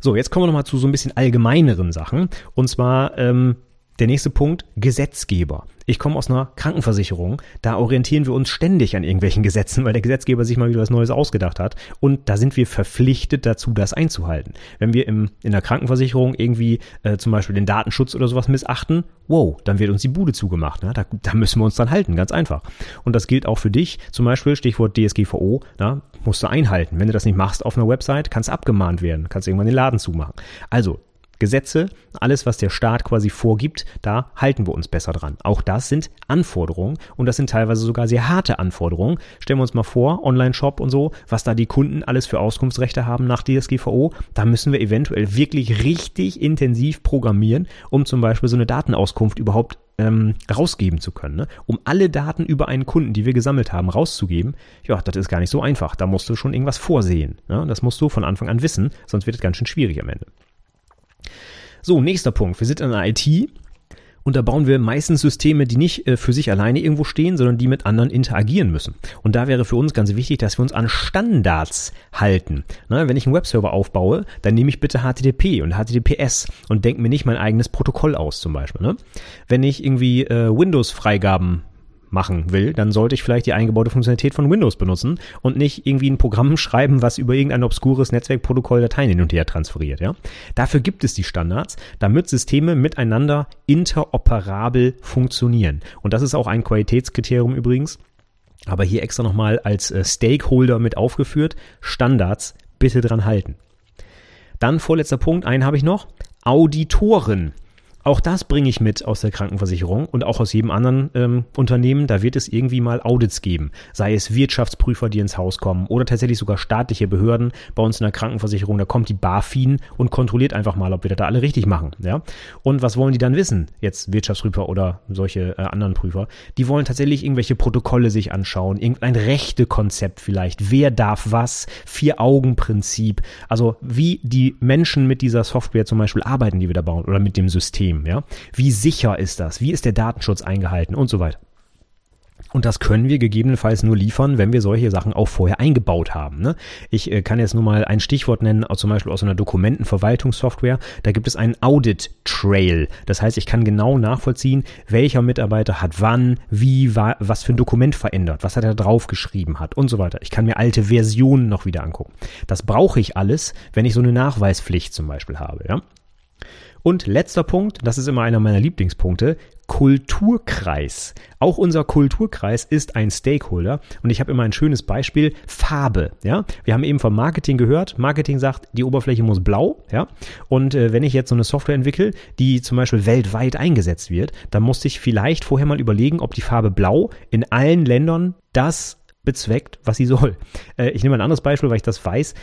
So, jetzt kommen wir nochmal zu so ein bisschen allgemeineren Sachen. Und zwar ähm, der nächste Punkt, Gesetzgeber. Ich komme aus einer Krankenversicherung, da orientieren wir uns ständig an irgendwelchen Gesetzen, weil der Gesetzgeber sich mal wieder was Neues ausgedacht hat. Und da sind wir verpflichtet dazu, das einzuhalten. Wenn wir im, in der Krankenversicherung irgendwie äh, zum Beispiel den Datenschutz oder sowas missachten, wow, dann wird uns die Bude zugemacht. Ne? Da, da müssen wir uns dann halten, ganz einfach. Und das gilt auch für dich, zum Beispiel Stichwort DSGVO, na, musst du einhalten. Wenn du das nicht machst auf einer Website, kannst abgemahnt werden, kannst irgendwann den Laden zumachen. Also Gesetze, alles, was der Staat quasi vorgibt, da halten wir uns besser dran. Auch das sind Anforderungen und das sind teilweise sogar sehr harte Anforderungen. Stellen wir uns mal vor, Online-Shop und so, was da die Kunden alles für Auskunftsrechte haben nach DSGVO, da müssen wir eventuell wirklich richtig intensiv programmieren, um zum Beispiel so eine Datenauskunft überhaupt ähm, rausgeben zu können. Ne? Um alle Daten über einen Kunden, die wir gesammelt haben, rauszugeben, ja, das ist gar nicht so einfach. Da musst du schon irgendwas vorsehen. Ne? Das musst du von Anfang an wissen, sonst wird es ganz schön schwierig am Ende. So, nächster Punkt. Wir sind in der IT und da bauen wir meistens Systeme, die nicht äh, für sich alleine irgendwo stehen, sondern die mit anderen interagieren müssen. Und da wäre für uns ganz wichtig, dass wir uns an Standards halten. Na, wenn ich einen Webserver aufbaue, dann nehme ich bitte HTTP und HTTPS und denke mir nicht mein eigenes Protokoll aus zum Beispiel. Ne? Wenn ich irgendwie äh, Windows-Freigaben machen will, dann sollte ich vielleicht die eingebaute Funktionalität von Windows benutzen und nicht irgendwie ein Programm schreiben, was über irgendein obskures Netzwerkprotokoll Dateien hin und her transferiert. Ja? Dafür gibt es die Standards, damit Systeme miteinander interoperabel funktionieren. Und das ist auch ein Qualitätskriterium übrigens. Aber hier extra nochmal als äh, Stakeholder mit aufgeführt. Standards bitte dran halten. Dann vorletzter Punkt, einen habe ich noch. Auditoren. Auch das bringe ich mit aus der Krankenversicherung und auch aus jedem anderen ähm, Unternehmen. Da wird es irgendwie mal Audits geben. Sei es Wirtschaftsprüfer, die ins Haus kommen oder tatsächlich sogar staatliche Behörden. Bei uns in der Krankenversicherung, da kommt die BaFin und kontrolliert einfach mal, ob wir das da alle richtig machen. Ja? Und was wollen die dann wissen? Jetzt Wirtschaftsprüfer oder solche äh, anderen Prüfer. Die wollen tatsächlich irgendwelche Protokolle sich anschauen, irgendein Rechtekonzept vielleicht. Wer darf was? Vier-Augen-Prinzip. Also wie die Menschen mit dieser Software zum Beispiel arbeiten, die wir da bauen oder mit dem System. System, ja? Wie sicher ist das? Wie ist der Datenschutz eingehalten und so weiter? Und das können wir gegebenenfalls nur liefern, wenn wir solche Sachen auch vorher eingebaut haben. Ne? Ich äh, kann jetzt nur mal ein Stichwort nennen, zum Beispiel aus einer Dokumentenverwaltungssoftware. Da gibt es einen Audit Trail. Das heißt, ich kann genau nachvollziehen, welcher Mitarbeiter hat wann, wie, wa was für ein Dokument verändert, was hat er draufgeschrieben hat und so weiter. Ich kann mir alte Versionen noch wieder angucken. Das brauche ich alles, wenn ich so eine Nachweispflicht zum Beispiel habe. Ja? Und letzter Punkt, das ist immer einer meiner Lieblingspunkte, Kulturkreis. Auch unser Kulturkreis ist ein Stakeholder und ich habe immer ein schönes Beispiel, Farbe, ja? Wir haben eben vom Marketing gehört, Marketing sagt, die Oberfläche muss blau, ja? Und äh, wenn ich jetzt so eine Software entwickle, die zum Beispiel weltweit eingesetzt wird, dann muss ich vielleicht vorher mal überlegen, ob die Farbe blau in allen Ländern das bezweckt, was sie soll. Äh, ich nehme ein anderes Beispiel, weil ich das weiß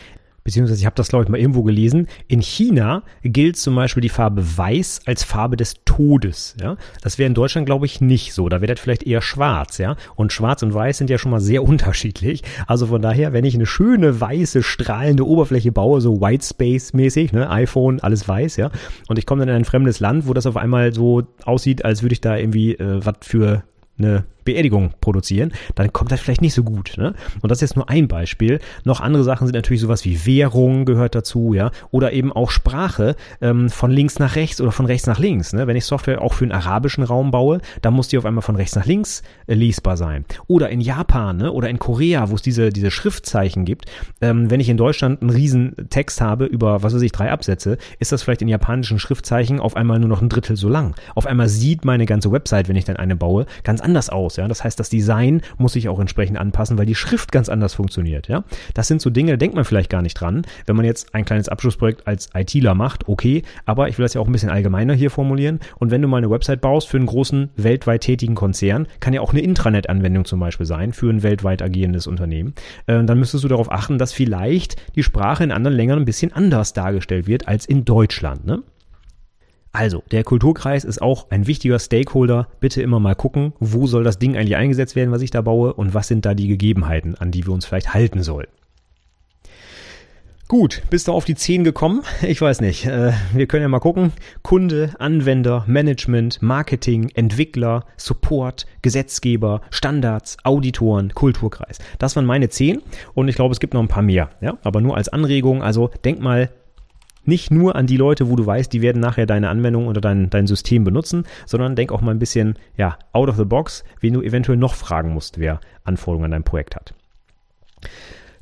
beziehungsweise ich habe das, glaube ich, mal irgendwo gelesen. In China gilt zum Beispiel die Farbe Weiß als Farbe des Todes. Ja? Das wäre in Deutschland, glaube ich, nicht so. Da wäre das vielleicht eher schwarz. Ja? Und Schwarz und Weiß sind ja schon mal sehr unterschiedlich. Also von daher, wenn ich eine schöne, weiße, strahlende Oberfläche baue, so Whitespace-mäßig, ne? iPhone, alles weiß, ja, und ich komme dann in ein fremdes Land, wo das auf einmal so aussieht, als würde ich da irgendwie äh, was für eine Beerdigung produzieren, dann kommt das vielleicht nicht so gut. Ne? Und das ist jetzt nur ein Beispiel. Noch andere Sachen sind natürlich sowas wie Währung gehört dazu, ja, oder eben auch Sprache ähm, von links nach rechts oder von rechts nach links. Ne? Wenn ich Software auch für den arabischen Raum baue, dann muss die auf einmal von rechts nach links äh, lesbar sein. Oder in Japan ne? oder in Korea, wo es diese, diese Schriftzeichen gibt. Ähm, wenn ich in Deutschland einen riesen Text habe über, was weiß ich, drei Absätze, ist das vielleicht in japanischen Schriftzeichen auf einmal nur noch ein Drittel so lang. Auf einmal sieht meine ganze Website, wenn ich dann eine baue, ganz anders aus aus. Ja? Das heißt, das Design muss sich auch entsprechend anpassen, weil die Schrift ganz anders funktioniert. Ja? Das sind so Dinge, da denkt man vielleicht gar nicht dran. Wenn man jetzt ein kleines Abschlussprojekt als ITler macht, okay, aber ich will das ja auch ein bisschen allgemeiner hier formulieren. Und wenn du mal eine Website baust für einen großen weltweit tätigen Konzern, kann ja auch eine Intranet-Anwendung zum Beispiel sein für ein weltweit agierendes Unternehmen, äh, dann müsstest du darauf achten, dass vielleicht die Sprache in anderen Ländern ein bisschen anders dargestellt wird als in Deutschland. Ne? Also, der Kulturkreis ist auch ein wichtiger Stakeholder. Bitte immer mal gucken, wo soll das Ding eigentlich eingesetzt werden, was ich da baue und was sind da die Gegebenheiten, an die wir uns vielleicht halten sollen. Gut, bist du auf die 10 gekommen? Ich weiß nicht. Äh, wir können ja mal gucken. Kunde, Anwender, Management, Marketing, Entwickler, Support, Gesetzgeber, Standards, Auditoren, Kulturkreis. Das waren meine 10 und ich glaube, es gibt noch ein paar mehr. Ja? Aber nur als Anregung. Also denk mal nicht nur an die Leute, wo du weißt, die werden nachher deine Anwendung oder dein, dein System benutzen, sondern denk auch mal ein bisschen, ja, out of the box, wen du eventuell noch fragen musst, wer Anforderungen an dein Projekt hat.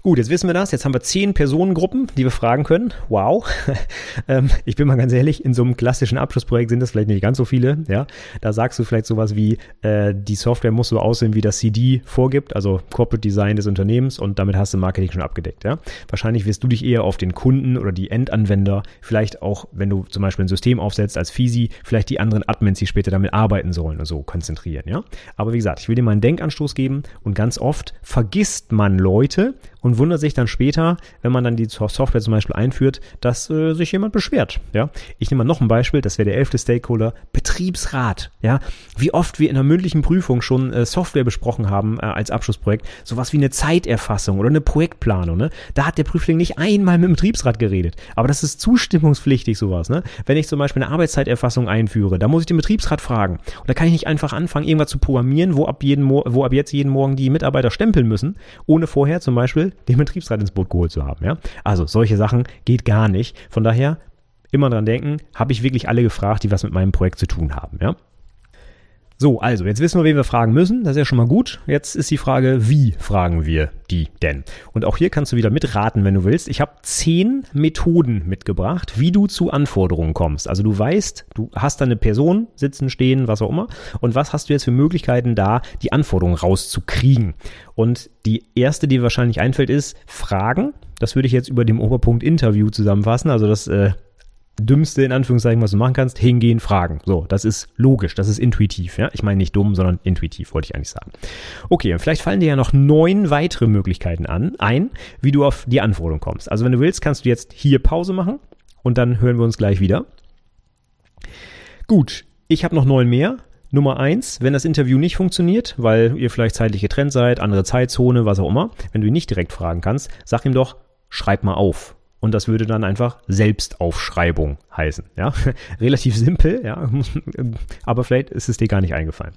Gut, jetzt wissen wir das. Jetzt haben wir zehn Personengruppen, die wir fragen können. Wow. ähm, ich bin mal ganz ehrlich, in so einem klassischen Abschlussprojekt sind das vielleicht nicht ganz so viele. Ja, da sagst du vielleicht sowas wie, äh, die Software muss so aussehen, wie das CD vorgibt, also Corporate Design des Unternehmens und damit hast du Marketing schon abgedeckt. Ja, wahrscheinlich wirst du dich eher auf den Kunden oder die Endanwender, vielleicht auch, wenn du zum Beispiel ein System aufsetzt als FISI, vielleicht die anderen Admins, die später damit arbeiten sollen und so konzentrieren. Ja, aber wie gesagt, ich will dir mal einen Denkanstoß geben und ganz oft vergisst man Leute und wundert sich dann später, wenn man dann die Software zum Beispiel einführt, dass äh, sich jemand beschwert. Ja, ich nehme mal noch ein Beispiel, das wäre der elfte Stakeholder, Betriebsrat. Ja, wie oft wir in einer mündlichen Prüfung schon äh, Software besprochen haben äh, als Abschlussprojekt, sowas wie eine Zeiterfassung oder eine Projektplanung. Ne? Da hat der Prüfling nicht einmal mit dem Betriebsrat geredet, aber das ist zustimmungspflichtig sowas. Ne? Wenn ich zum Beispiel eine Arbeitszeiterfassung einführe, da muss ich den Betriebsrat fragen und da kann ich nicht einfach anfangen, irgendwas zu programmieren, wo ab jeden wo ab jetzt jeden Morgen die Mitarbeiter stempeln müssen, ohne vorher zum Beispiel den Betriebsrat ins Boot geholt zu haben. Ja? Also solche Sachen geht gar nicht. Von daher immer dran denken, habe ich wirklich alle gefragt, die was mit meinem Projekt zu tun haben. Ja? So, also, jetzt wissen wir, wen wir fragen müssen. Das ist ja schon mal gut. Jetzt ist die Frage, wie fragen wir die denn? Und auch hier kannst du wieder mitraten, wenn du willst. Ich habe zehn Methoden mitgebracht, wie du zu Anforderungen kommst. Also du weißt, du hast da eine Person sitzen, stehen, was auch immer. Und was hast du jetzt für Möglichkeiten da, die Anforderungen rauszukriegen? Und die erste, die wahrscheinlich einfällt, ist Fragen. Das würde ich jetzt über dem Oberpunkt Interview zusammenfassen. Also das äh, Dümmste, in Anführungszeichen, was du machen kannst, hingehen, fragen. So, das ist logisch, das ist intuitiv, ja. Ich meine nicht dumm, sondern intuitiv, wollte ich eigentlich sagen. Okay, und vielleicht fallen dir ja noch neun weitere Möglichkeiten an, ein, wie du auf die Anforderung kommst. Also wenn du willst, kannst du jetzt hier Pause machen und dann hören wir uns gleich wieder. Gut, ich habe noch neun mehr. Nummer eins, wenn das Interview nicht funktioniert, weil ihr vielleicht zeitlich getrennt seid, andere Zeitzone, was auch immer, wenn du ihn nicht direkt fragen kannst, sag ihm doch, schreib mal auf und das würde dann einfach Selbstaufschreibung heißen. Ja? Relativ simpel, ja, aber vielleicht ist es dir gar nicht eingefallen.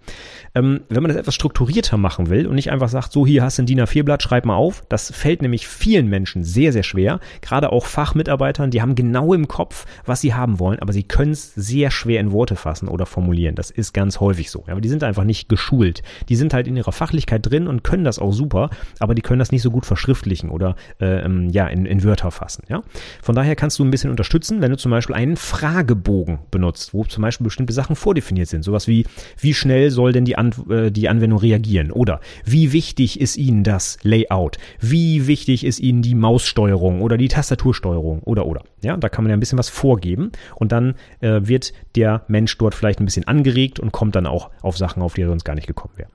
Ähm, wenn man das etwas strukturierter machen will und nicht einfach sagt, so hier hast du ein DIN A4-Blatt, schreib mal auf, das fällt nämlich vielen Menschen sehr, sehr schwer. Gerade auch Fachmitarbeitern, die haben genau im Kopf, was sie haben wollen, aber sie können es sehr schwer in Worte fassen oder formulieren. Das ist ganz häufig so. Aber die sind einfach nicht geschult. Die sind halt in ihrer Fachlichkeit drin und können das auch super, aber die können das nicht so gut verschriftlichen oder äh, ähm, ja, in, in Wörter fassen. Ja? Von daher kannst du ein bisschen unterstützen, wenn du zum Beispiel einen Fragebogen benutzt, wo zum Beispiel bestimmte Sachen vordefiniert sind. Sowas wie, wie schnell soll denn die, An äh, die Anwendung reagieren? Oder wie wichtig ist Ihnen das Layout? Wie wichtig ist Ihnen die Maussteuerung oder die Tastatursteuerung? Oder, oder. Ja, da kann man ja ein bisschen was vorgeben und dann äh, wird der Mensch dort vielleicht ein bisschen angeregt und kommt dann auch auf Sachen, auf die er sonst gar nicht gekommen wäre.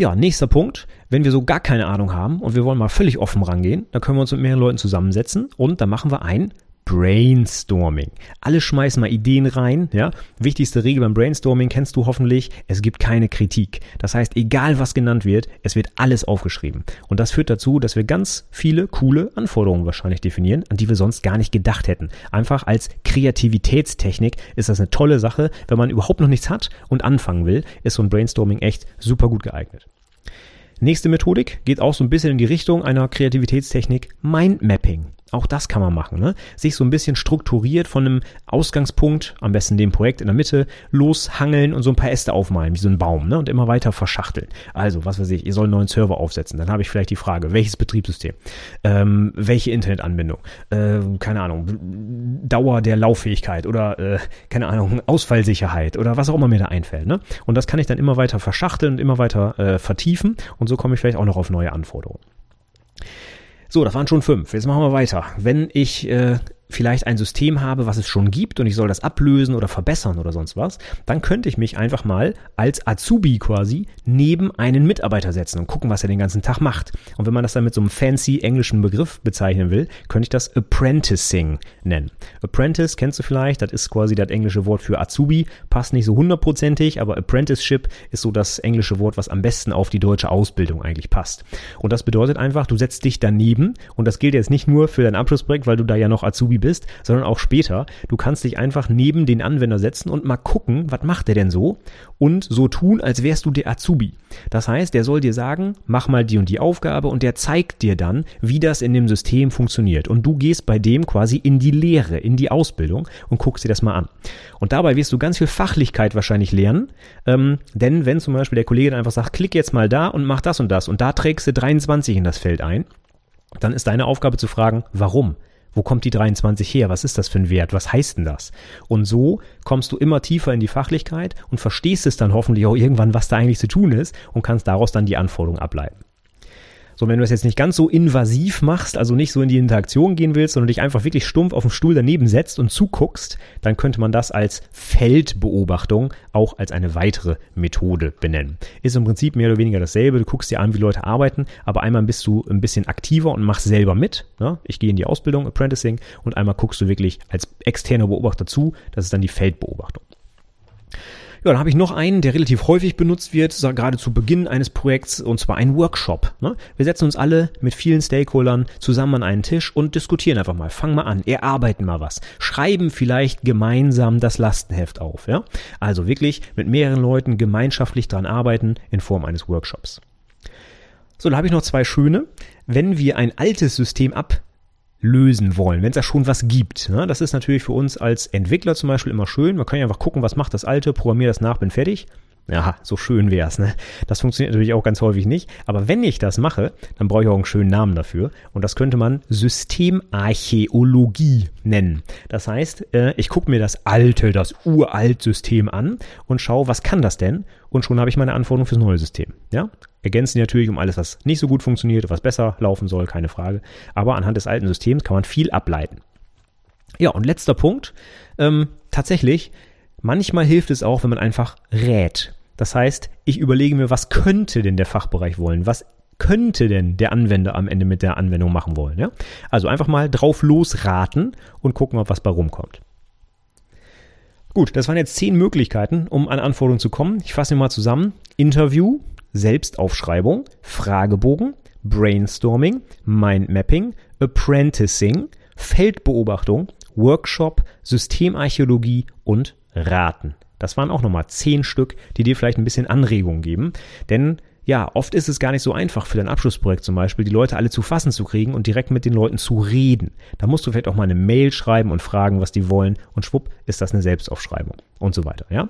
Ja, nächster Punkt. Wenn wir so gar keine Ahnung haben und wir wollen mal völlig offen rangehen, dann können wir uns mit mehreren Leuten zusammensetzen und dann machen wir ein Brainstorming. Alle schmeißen mal Ideen rein, ja. Wichtigste Regel beim Brainstorming kennst du hoffentlich. Es gibt keine Kritik. Das heißt, egal was genannt wird, es wird alles aufgeschrieben. Und das führt dazu, dass wir ganz viele coole Anforderungen wahrscheinlich definieren, an die wir sonst gar nicht gedacht hätten. Einfach als Kreativitätstechnik ist das eine tolle Sache. Wenn man überhaupt noch nichts hat und anfangen will, ist so ein Brainstorming echt super gut geeignet. Nächste Methodik geht auch so ein bisschen in die Richtung einer Kreativitätstechnik Mindmapping. Auch das kann man machen. Ne? Sich so ein bisschen strukturiert von einem Ausgangspunkt, am besten dem Projekt in der Mitte, loshangeln und so ein paar Äste aufmalen, wie so ein Baum, ne? und immer weiter verschachteln. Also, was weiß ich, ihr sollt einen neuen Server aufsetzen. Dann habe ich vielleicht die Frage, welches Betriebssystem? Ähm, welche Internetanbindung? Äh, keine Ahnung, Dauer der Lauffähigkeit oder, äh, keine Ahnung, Ausfallsicherheit oder was auch immer mir da einfällt. Ne? Und das kann ich dann immer weiter verschachteln und immer weiter äh, vertiefen und so komme ich vielleicht auch noch auf neue Anforderungen. So, das waren schon fünf. Jetzt machen wir weiter. Wenn ich äh, vielleicht ein System habe, was es schon gibt und ich soll das ablösen oder verbessern oder sonst was, dann könnte ich mich einfach mal als Azubi quasi neben einen Mitarbeiter setzen und gucken, was er den ganzen Tag macht. Und wenn man das dann mit so einem fancy englischen Begriff bezeichnen will, könnte ich das Apprenticing nennen. Apprentice kennst du vielleicht, das ist quasi das englische Wort für Azubi, passt nicht so hundertprozentig, aber Apprenticeship ist so das englische Wort, was am besten auf die deutsche Ausbildung eigentlich passt. Und das bedeutet einfach, du setzt dich daneben und das gilt jetzt nicht nur für dein Abschlussprojekt, weil du da ja noch Azubi bist, sondern auch später. Du kannst dich einfach neben den Anwender setzen und mal gucken, was macht der denn so? Und so tun, als wärst du der Azubi. Das heißt, der soll dir sagen, mach mal die und die Aufgabe und der zeigt dir dann, wie das in dem System funktioniert. Und du gehst bei dem quasi in die Lehre, in die Ausbildung und guckst dir das mal an. Und dabei wirst du ganz viel Fachlichkeit wahrscheinlich lernen, ähm, denn wenn zum Beispiel der Kollege dann einfach sagt, klick jetzt mal da und mach das und das und da trägst du 23 in das Feld ein, dann ist deine Aufgabe zu fragen, warum? Wo kommt die 23 her? Was ist das für ein Wert? Was heißt denn das? Und so kommst du immer tiefer in die Fachlichkeit und verstehst es dann hoffentlich auch irgendwann, was da eigentlich zu tun ist und kannst daraus dann die Anforderungen ableiten. So, wenn du das jetzt nicht ganz so invasiv machst, also nicht so in die Interaktion gehen willst, sondern dich einfach wirklich stumpf auf dem Stuhl daneben setzt und zuguckst, dann könnte man das als Feldbeobachtung auch als eine weitere Methode benennen. Ist im Prinzip mehr oder weniger dasselbe. Du guckst dir an, wie Leute arbeiten, aber einmal bist du ein bisschen aktiver und machst selber mit. Ne? Ich gehe in die Ausbildung, Apprenticing, und einmal guckst du wirklich als externer Beobachter zu. Das ist dann die Feldbeobachtung. Ja, dann habe ich noch einen, der relativ häufig benutzt wird, gerade zu Beginn eines Projekts, und zwar ein Workshop. Ne? Wir setzen uns alle mit vielen Stakeholdern zusammen an einen Tisch und diskutieren einfach mal. Fangen mal an, erarbeiten mal was. Schreiben vielleicht gemeinsam das Lastenheft auf. Ja? Also wirklich mit mehreren Leuten gemeinschaftlich dran arbeiten in Form eines Workshops. So, da habe ich noch zwei schöne. Wenn wir ein altes System ab lösen wollen, wenn es da schon was gibt. Ne? Das ist natürlich für uns als Entwickler zum Beispiel immer schön. Man kann ja einfach gucken, was macht das alte, programmiere das nach, bin fertig. Ja, so schön wär's, ne? Das funktioniert natürlich auch ganz häufig nicht. Aber wenn ich das mache, dann brauche ich auch einen schönen Namen dafür. Und das könnte man Systemarchäologie nennen. Das heißt, äh, ich gucke mir das alte, das uralt System an und schaue, was kann das denn? Und schon habe ich meine Anforderung fürs neue System. Ja? Ergänzen die natürlich um alles, was nicht so gut funktioniert, was besser laufen soll, keine Frage. Aber anhand des alten Systems kann man viel ableiten. Ja, und letzter Punkt. Ähm, tatsächlich, manchmal hilft es auch, wenn man einfach rät. Das heißt, ich überlege mir, was könnte denn der Fachbereich wollen? Was könnte denn der Anwender am Ende mit der Anwendung machen wollen? Ja? Also einfach mal drauf losraten und gucken, ob was bei rumkommt. Gut, das waren jetzt zehn Möglichkeiten, um an Anforderungen zu kommen. Ich fasse mal zusammen. Interview, Selbstaufschreibung, Fragebogen, Brainstorming, Mindmapping, Apprenticing, Feldbeobachtung, Workshop, Systemarchäologie und Raten. Das waren auch nochmal zehn Stück, die dir vielleicht ein bisschen Anregung geben. Denn ja, oft ist es gar nicht so einfach für dein Abschlussprojekt zum Beispiel, die Leute alle zu fassen zu kriegen und direkt mit den Leuten zu reden. Da musst du vielleicht auch mal eine Mail schreiben und fragen, was die wollen und schwupp ist das eine Selbstaufschreibung und so weiter, ja?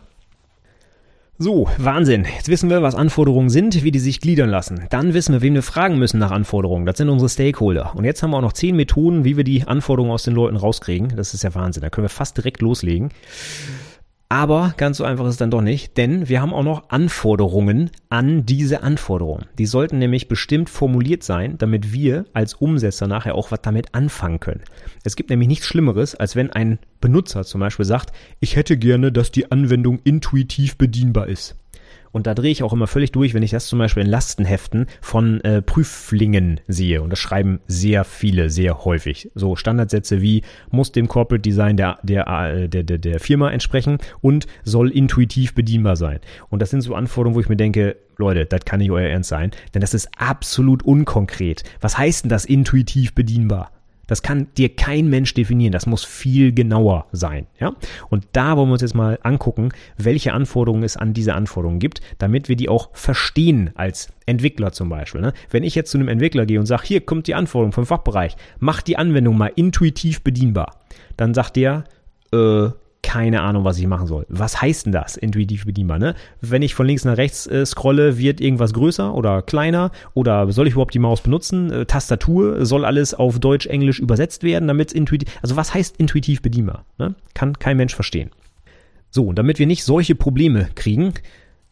So, Wahnsinn. Jetzt wissen wir, was Anforderungen sind, wie die sich gliedern lassen. Dann wissen wir, wen wir fragen müssen nach Anforderungen. Das sind unsere Stakeholder. Und jetzt haben wir auch noch zehn Methoden, wie wir die Anforderungen aus den Leuten rauskriegen. Das ist ja Wahnsinn. Da können wir fast direkt loslegen. Aber ganz so einfach ist es dann doch nicht, denn wir haben auch noch Anforderungen an diese Anforderungen. Die sollten nämlich bestimmt formuliert sein, damit wir als Umsetzer nachher auch was damit anfangen können. Es gibt nämlich nichts Schlimmeres, als wenn ein Benutzer zum Beispiel sagt, ich hätte gerne, dass die Anwendung intuitiv bedienbar ist. Und da drehe ich auch immer völlig durch, wenn ich das zum Beispiel in Lastenheften von äh, Prüflingen sehe. Und das schreiben sehr viele, sehr häufig. So Standardsätze wie muss dem Corporate Design der, der, äh, der, der, der Firma entsprechen und soll intuitiv bedienbar sein. Und das sind so Anforderungen, wo ich mir denke, Leute, das kann nicht euer Ernst sein, denn das ist absolut unkonkret. Was heißt denn das intuitiv bedienbar? Das kann dir kein Mensch definieren. Das muss viel genauer sein. Ja? Und da wollen wir uns jetzt mal angucken, welche Anforderungen es an diese Anforderungen gibt, damit wir die auch verstehen als Entwickler zum Beispiel. Ne? Wenn ich jetzt zu einem Entwickler gehe und sage, hier kommt die Anforderung vom Fachbereich, mach die Anwendung mal intuitiv bedienbar, dann sagt der, äh, keine Ahnung, was ich machen soll. Was heißt denn das, intuitiv bedienbar? Ne? Wenn ich von links nach rechts äh, scrolle, wird irgendwas größer oder kleiner? Oder soll ich überhaupt die Maus benutzen? Äh, Tastatur, soll alles auf Deutsch, Englisch übersetzt werden, damit es intuitiv, also was heißt intuitiv bedienbar? Ne? Kann kein Mensch verstehen. So, und damit wir nicht solche Probleme kriegen,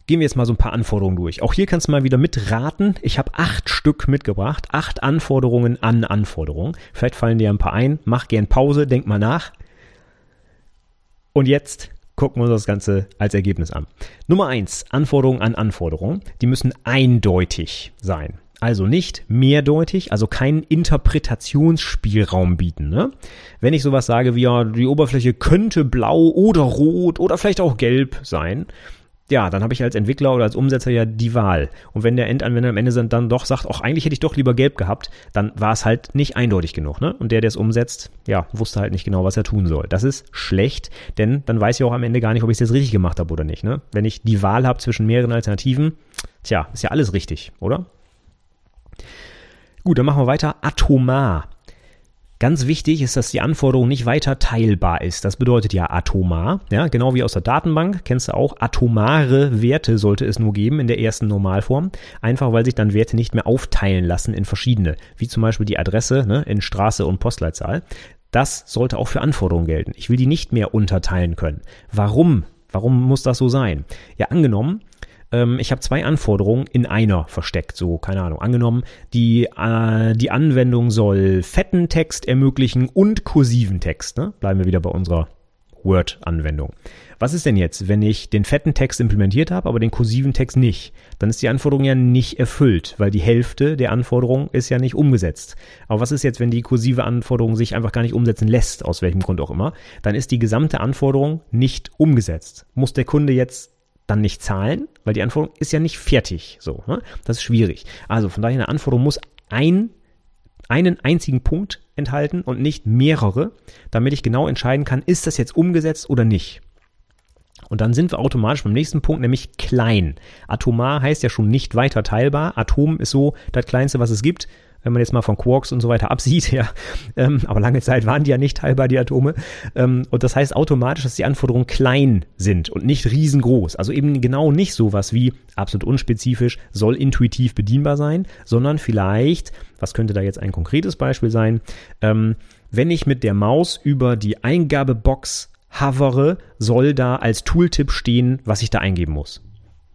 gehen wir jetzt mal so ein paar Anforderungen durch. Auch hier kannst du mal wieder mitraten. Ich habe acht Stück mitgebracht, acht Anforderungen an Anforderungen. Vielleicht fallen dir ein paar ein. Mach gern Pause, denk mal nach. Und jetzt gucken wir uns das Ganze als Ergebnis an. Nummer eins: Anforderungen an Anforderungen. Die müssen eindeutig sein. Also nicht mehrdeutig, also keinen Interpretationsspielraum bieten. Ne? Wenn ich sowas sage wie, ja, die Oberfläche könnte blau oder rot oder vielleicht auch gelb sein, ja, dann habe ich als Entwickler oder als Umsetzer ja die Wahl. Und wenn der Endanwender am Ende dann doch sagt, auch eigentlich hätte ich doch lieber gelb gehabt, dann war es halt nicht eindeutig genug. Ne? Und der, der es umsetzt, ja, wusste halt nicht genau, was er tun soll. Das ist schlecht, denn dann weiß ich auch am Ende gar nicht, ob ich es jetzt richtig gemacht habe oder nicht. Ne? Wenn ich die Wahl habe zwischen mehreren Alternativen, tja, ist ja alles richtig, oder? Gut, dann machen wir weiter. Atomar. Ganz wichtig ist, dass die Anforderung nicht weiter teilbar ist. Das bedeutet ja atomar, ja, genau wie aus der Datenbank, kennst du auch, atomare Werte sollte es nur geben in der ersten Normalform, einfach weil sich dann Werte nicht mehr aufteilen lassen in verschiedene, wie zum Beispiel die Adresse ne, in Straße und Postleitzahl. Das sollte auch für Anforderungen gelten. Ich will die nicht mehr unterteilen können. Warum? Warum muss das so sein? Ja, angenommen, ähm, ich habe zwei Anforderungen in einer versteckt. So, keine Ahnung. Angenommen, die, äh, die Anwendung soll fetten Text ermöglichen und kursiven Text. Ne? Bleiben wir wieder bei unserer Word-Anwendung. Was ist denn jetzt, wenn ich den fetten Text implementiert habe, aber den kursiven Text nicht? Dann ist die Anforderung ja nicht erfüllt, weil die Hälfte der Anforderung ist ja nicht umgesetzt. Aber was ist jetzt, wenn die kursive Anforderung sich einfach gar nicht umsetzen lässt, aus welchem Grund auch immer? Dann ist die gesamte Anforderung nicht umgesetzt. Muss der Kunde jetzt dann nicht zahlen, weil die Anforderung ist ja nicht fertig. So, ne? Das ist schwierig. Also von daher eine Anforderung muss ein, einen einzigen Punkt enthalten und nicht mehrere, damit ich genau entscheiden kann, ist das jetzt umgesetzt oder nicht. Und dann sind wir automatisch beim nächsten Punkt, nämlich klein. Atomar heißt ja schon nicht weiter teilbar. Atom ist so das kleinste, was es gibt wenn man jetzt mal von Quarks und so weiter absieht, ja. Ähm, aber lange Zeit waren die ja nicht teilbar, die Atome. Ähm, und das heißt automatisch, dass die Anforderungen klein sind und nicht riesengroß. Also eben genau nicht sowas wie absolut unspezifisch, soll intuitiv bedienbar sein, sondern vielleicht, was könnte da jetzt ein konkretes Beispiel sein, ähm, wenn ich mit der Maus über die Eingabebox hovere, soll da als Tooltip stehen, was ich da eingeben muss.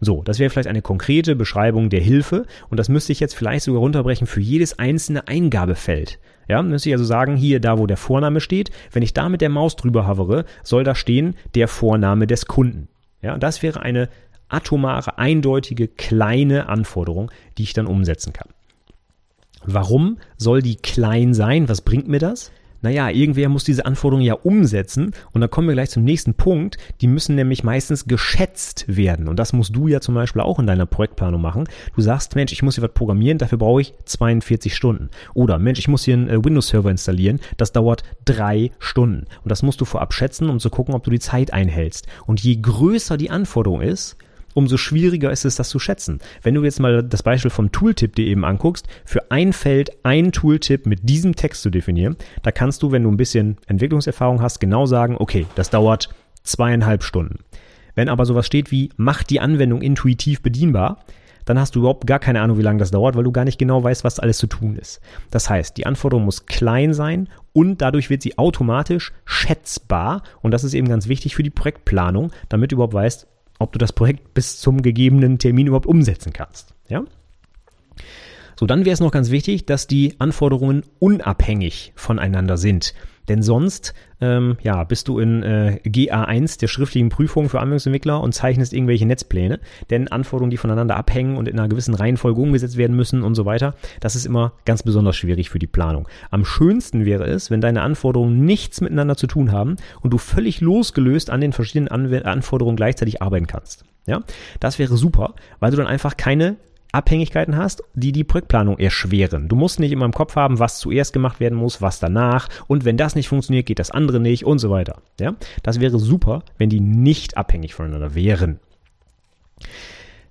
So, das wäre vielleicht eine konkrete Beschreibung der Hilfe und das müsste ich jetzt vielleicht sogar runterbrechen für jedes einzelne Eingabefeld. Ja, müsste ich also sagen, hier da, wo der Vorname steht, wenn ich da mit der Maus drüber hovere, soll da stehen der Vorname des Kunden. Ja, das wäre eine atomare, eindeutige, kleine Anforderung, die ich dann umsetzen kann. Warum soll die klein sein? Was bringt mir das? Naja, irgendwer muss diese Anforderungen ja umsetzen. Und dann kommen wir gleich zum nächsten Punkt. Die müssen nämlich meistens geschätzt werden. Und das musst du ja zum Beispiel auch in deiner Projektplanung machen. Du sagst, Mensch, ich muss hier was programmieren, dafür brauche ich 42 Stunden. Oder Mensch, ich muss hier einen äh, Windows-Server installieren, das dauert drei Stunden. Und das musst du vorab schätzen, um zu gucken, ob du die Zeit einhältst. Und je größer die Anforderung ist, umso schwieriger ist es, das zu schätzen. Wenn du jetzt mal das Beispiel vom Tooltip dir eben anguckst, für ein Feld ein Tooltip mit diesem Text zu definieren, da kannst du, wenn du ein bisschen Entwicklungserfahrung hast, genau sagen, okay, das dauert zweieinhalb Stunden. Wenn aber sowas steht wie, mach die Anwendung intuitiv bedienbar, dann hast du überhaupt gar keine Ahnung, wie lange das dauert, weil du gar nicht genau weißt, was alles zu tun ist. Das heißt, die Anforderung muss klein sein und dadurch wird sie automatisch schätzbar und das ist eben ganz wichtig für die Projektplanung, damit du überhaupt weißt, ob du das Projekt bis zum gegebenen Termin überhaupt umsetzen kannst. Ja? So, dann wäre es noch ganz wichtig, dass die Anforderungen unabhängig voneinander sind. Denn sonst ähm, ja, bist du in äh, GA1 der schriftlichen Prüfung für Anwendungsentwickler und zeichnest irgendwelche Netzpläne. Denn Anforderungen, die voneinander abhängen und in einer gewissen Reihenfolge umgesetzt werden müssen und so weiter, das ist immer ganz besonders schwierig für die Planung. Am schönsten wäre es, wenn deine Anforderungen nichts miteinander zu tun haben und du völlig losgelöst an den verschiedenen Anforderungen gleichzeitig arbeiten kannst. Ja, das wäre super, weil du dann einfach keine Abhängigkeiten hast, die die Projektplanung erschweren. Du musst nicht immer im Kopf haben, was zuerst gemacht werden muss, was danach und wenn das nicht funktioniert, geht das andere nicht und so weiter. Ja, das wäre super, wenn die nicht abhängig voneinander wären.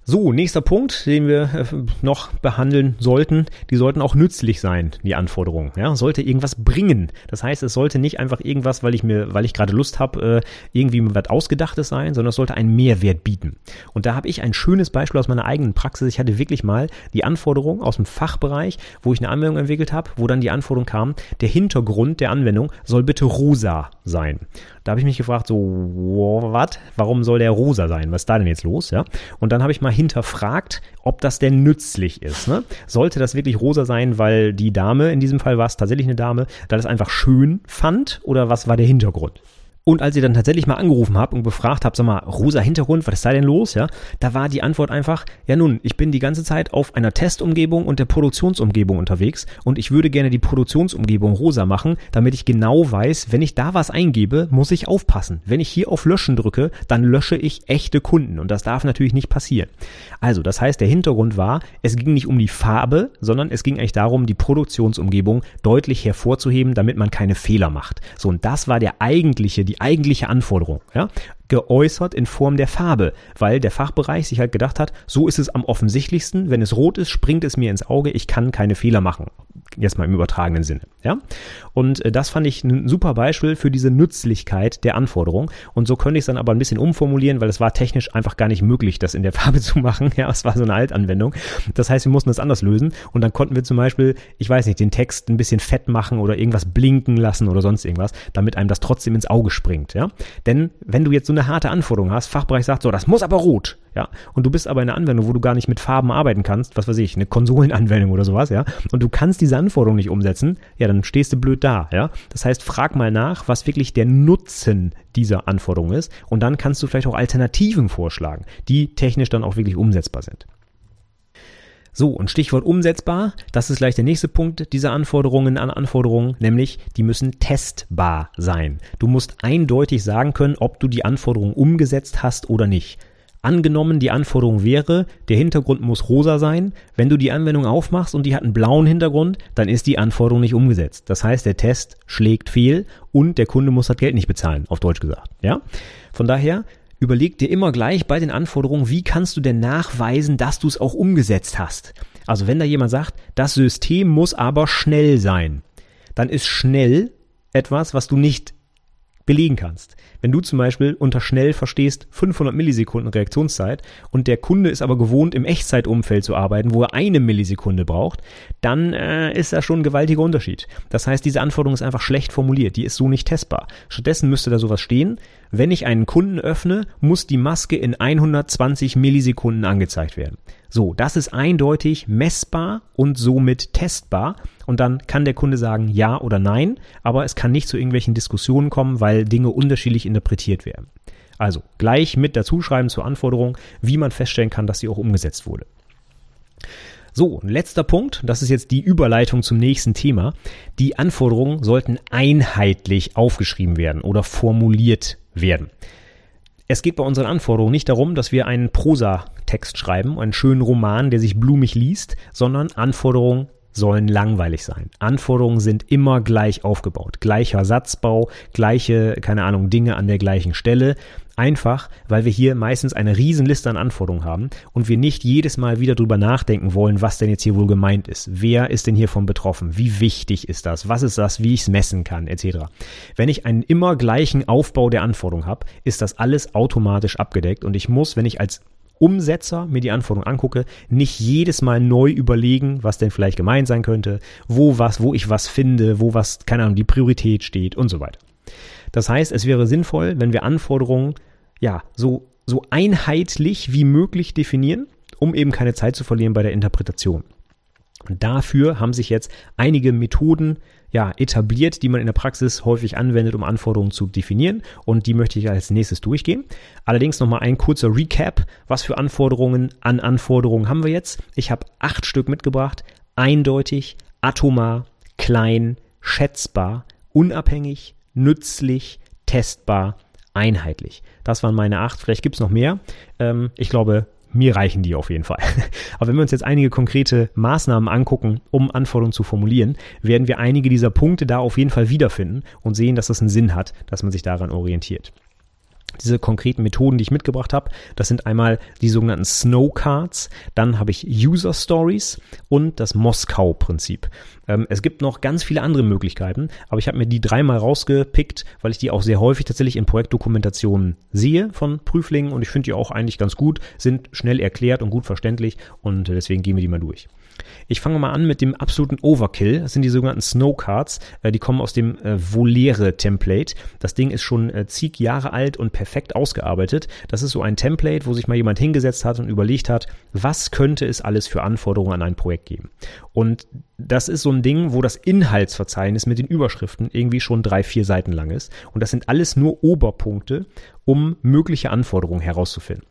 So, nächster Punkt, den wir äh, noch behandeln sollten, die sollten auch nützlich sein, die Anforderungen. Ja, sollte irgendwas bringen. Das heißt, es sollte nicht einfach irgendwas, weil ich mir, weil ich gerade Lust habe, äh, irgendwie was Ausgedachtes sein, sondern es sollte einen Mehrwert bieten. Und da habe ich ein schönes Beispiel aus meiner eigenen Praxis. Ich hatte wirklich mal die Anforderung aus dem Fachbereich, wo ich eine Anwendung entwickelt habe, wo dann die Anforderung kam, der Hintergrund der Anwendung soll bitte rosa sein. Da habe ich mich gefragt, so, was? Warum soll der rosa sein? Was ist da denn jetzt los? Ja. Und dann habe ich mal hinterfragt, ob das denn nützlich ist. Ne? Sollte das wirklich rosa sein, weil die Dame, in diesem Fall war es tatsächlich eine Dame, da das einfach schön fand oder was war der Hintergrund? Und als ich dann tatsächlich mal angerufen habe und befragt habe, sag mal, rosa Hintergrund, was ist da denn los? Ja, da war die Antwort einfach, ja nun, ich bin die ganze Zeit auf einer Testumgebung und der Produktionsumgebung unterwegs und ich würde gerne die Produktionsumgebung rosa machen, damit ich genau weiß, wenn ich da was eingebe, muss ich aufpassen. Wenn ich hier auf Löschen drücke, dann lösche ich echte Kunden und das darf natürlich nicht passieren. Also, das heißt, der Hintergrund war, es ging nicht um die Farbe, sondern es ging eigentlich darum, die Produktionsumgebung deutlich hervorzuheben, damit man keine Fehler macht. So, und das war der eigentliche, die eigentliche Anforderung, ja, geäußert in Form der Farbe, weil der Fachbereich sich halt gedacht hat, so ist es am offensichtlichsten, wenn es rot ist, springt es mir ins Auge, ich kann keine Fehler machen. Jetzt mal im übertragenen Sinne, ja. Und äh, das fand ich ein super Beispiel für diese Nützlichkeit der Anforderung. Und so könnte ich es dann aber ein bisschen umformulieren, weil es war technisch einfach gar nicht möglich, das in der Farbe zu machen. Ja, es war so eine Altanwendung. Das heißt, wir mussten das anders lösen. Und dann konnten wir zum Beispiel, ich weiß nicht, den Text ein bisschen fett machen oder irgendwas blinken lassen oder sonst irgendwas, damit einem das trotzdem ins Auge springt, ja. Denn wenn du jetzt so eine harte Anforderung hast, Fachbereich sagt so, das muss aber rot, ja, und du bist aber in einer Anwendung, wo du gar nicht mit Farben arbeiten kannst, was weiß ich, eine Konsolenanwendung oder sowas, ja, und du kannst diese Anforderung nicht umsetzen, ja, dann stehst du blöd da, ja. Das heißt, frag mal nach, was wirklich der Nutzen dieser Anforderung ist und dann kannst du vielleicht auch Alternativen vorschlagen, die technisch dann auch wirklich umsetzbar sind. So, und Stichwort umsetzbar, das ist gleich der nächste Punkt dieser Anforderungen an Anforderungen, nämlich die müssen testbar sein. Du musst eindeutig sagen können, ob du die Anforderung umgesetzt hast oder nicht. Angenommen, die Anforderung wäre, der Hintergrund muss rosa sein. Wenn du die Anwendung aufmachst und die hat einen blauen Hintergrund, dann ist die Anforderung nicht umgesetzt. Das heißt, der Test schlägt fehl und der Kunde muss das Geld nicht bezahlen, auf Deutsch gesagt. Ja? Von daher, überleg dir immer gleich bei den Anforderungen, wie kannst du denn nachweisen, dass du es auch umgesetzt hast. Also wenn da jemand sagt, das System muss aber schnell sein, dann ist schnell etwas, was du nicht belegen kannst. Wenn du zum Beispiel unter schnell verstehst 500 Millisekunden Reaktionszeit und der Kunde ist aber gewohnt, im Echtzeitumfeld zu arbeiten, wo er eine Millisekunde braucht, dann äh, ist da schon ein gewaltiger Unterschied. Das heißt, diese Anforderung ist einfach schlecht formuliert, die ist so nicht testbar. Stattdessen müsste da sowas stehen, wenn ich einen Kunden öffne, muss die Maske in 120 Millisekunden angezeigt werden. So, das ist eindeutig messbar und somit testbar. Und dann kann der Kunde sagen ja oder nein, aber es kann nicht zu irgendwelchen Diskussionen kommen, weil Dinge unterschiedlich interpretiert werden. Also gleich mit dazu schreiben zur Anforderung, wie man feststellen kann, dass sie auch umgesetzt wurde. So, letzter Punkt, das ist jetzt die Überleitung zum nächsten Thema. Die Anforderungen sollten einheitlich aufgeschrieben werden oder formuliert werden. Es geht bei unseren Anforderungen nicht darum, dass wir einen Prosa-Text schreiben, einen schönen Roman, der sich blumig liest, sondern Anforderungen sollen langweilig sein. Anforderungen sind immer gleich aufgebaut. Gleicher Satzbau, gleiche, keine Ahnung, Dinge an der gleichen Stelle. Einfach, weil wir hier meistens eine Riesenliste an Anforderungen haben und wir nicht jedes Mal wieder drüber nachdenken wollen, was denn jetzt hier wohl gemeint ist. Wer ist denn hiervon betroffen? Wie wichtig ist das? Was ist das? Wie ich es messen kann? Etc. Wenn ich einen immer gleichen Aufbau der Anforderungen habe, ist das alles automatisch abgedeckt und ich muss, wenn ich als Umsetzer mir die Anforderungen angucke, nicht jedes Mal neu überlegen, was denn vielleicht gemeint sein könnte, wo was, wo ich was finde, wo was, keine Ahnung, die Priorität steht und so weiter. Das heißt, es wäre sinnvoll, wenn wir Anforderungen ja so, so einheitlich wie möglich definieren, um eben keine Zeit zu verlieren bei der Interpretation. Und dafür haben sich jetzt einige Methoden ja, etabliert, die man in der Praxis häufig anwendet, um Anforderungen zu definieren. Und die möchte ich als nächstes durchgehen. Allerdings nochmal ein kurzer Recap. Was für Anforderungen an Anforderungen haben wir jetzt? Ich habe acht Stück mitgebracht. Eindeutig, atomar, klein, schätzbar, unabhängig, nützlich, testbar, einheitlich. Das waren meine acht. Vielleicht gibt es noch mehr. Ähm, ich glaube, mir reichen die auf jeden Fall. Aber wenn wir uns jetzt einige konkrete Maßnahmen angucken, um Anforderungen zu formulieren, werden wir einige dieser Punkte da auf jeden Fall wiederfinden und sehen, dass das einen Sinn hat, dass man sich daran orientiert diese konkreten Methoden, die ich mitgebracht habe. Das sind einmal die sogenannten Snow Cards, dann habe ich User Stories und das Moskau-Prinzip. Ähm, es gibt noch ganz viele andere Möglichkeiten, aber ich habe mir die dreimal rausgepickt, weil ich die auch sehr häufig tatsächlich in Projektdokumentationen sehe von Prüflingen und ich finde die auch eigentlich ganz gut, sind schnell erklärt und gut verständlich und deswegen gehen wir die mal durch. Ich fange mal an mit dem absoluten Overkill. Das sind die sogenannten Snowcards. Äh, die kommen aus dem äh, Volere-Template. Das Ding ist schon äh, zig Jahre alt und perfekt ausgearbeitet. Das ist so ein Template, wo sich mal jemand hingesetzt hat und überlegt hat, was könnte es alles für Anforderungen an ein Projekt geben. Und das ist so ein Ding, wo das Inhaltsverzeichnis mit den Überschriften irgendwie schon drei, vier Seiten lang ist. Und das sind alles nur Oberpunkte, um mögliche Anforderungen herauszufinden.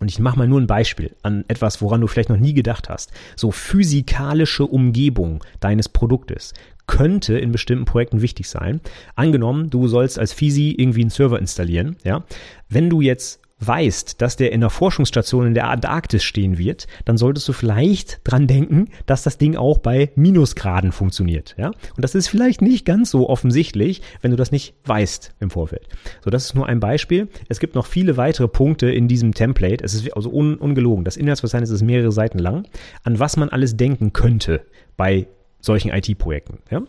Und ich mache mal nur ein Beispiel an etwas, woran du vielleicht noch nie gedacht hast. So physikalische Umgebung deines Produktes könnte in bestimmten Projekten wichtig sein. Angenommen, du sollst als Fisi irgendwie einen Server installieren, ja. Wenn du jetzt weißt, dass der in der Forschungsstation in der Antarktis stehen wird, dann solltest du vielleicht dran denken, dass das Ding auch bei Minusgraden funktioniert, ja? Und das ist vielleicht nicht ganz so offensichtlich, wenn du das nicht weißt im Vorfeld. So, das ist nur ein Beispiel. Es gibt noch viele weitere Punkte in diesem Template. Es ist also un ungelogen. Das Inhaltsverzeichnis ist mehrere Seiten lang, an was man alles denken könnte bei solchen IT-Projekten, ja?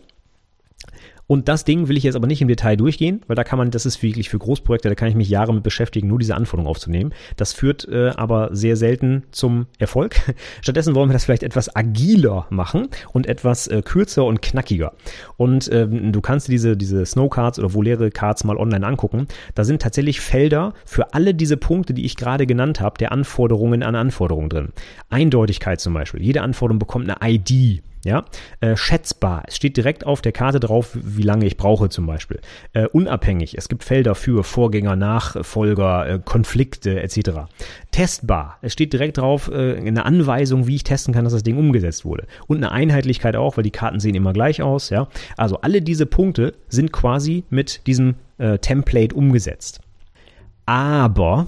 Und das Ding will ich jetzt aber nicht im Detail durchgehen, weil da kann man, das ist wirklich für Großprojekte, da kann ich mich Jahre mit beschäftigen, nur diese Anforderungen aufzunehmen. Das führt äh, aber sehr selten zum Erfolg. Stattdessen wollen wir das vielleicht etwas agiler machen und etwas äh, kürzer und knackiger. Und ähm, du kannst diese, diese Snowcards oder Volere Cards mal online angucken. Da sind tatsächlich Felder für alle diese Punkte, die ich gerade genannt habe, der Anforderungen an Anforderungen drin. Eindeutigkeit zum Beispiel. Jede Anforderung bekommt eine ID. Ja, äh, schätzbar. Es steht direkt auf der Karte drauf, wie lange ich brauche zum Beispiel. Äh, unabhängig. Es gibt Felder für Vorgänger, Nachfolger, äh, Konflikte etc. Testbar. Es steht direkt drauf äh, eine Anweisung, wie ich testen kann, dass das Ding umgesetzt wurde. Und eine Einheitlichkeit auch, weil die Karten sehen immer gleich aus. Ja, also alle diese Punkte sind quasi mit diesem äh, Template umgesetzt. Aber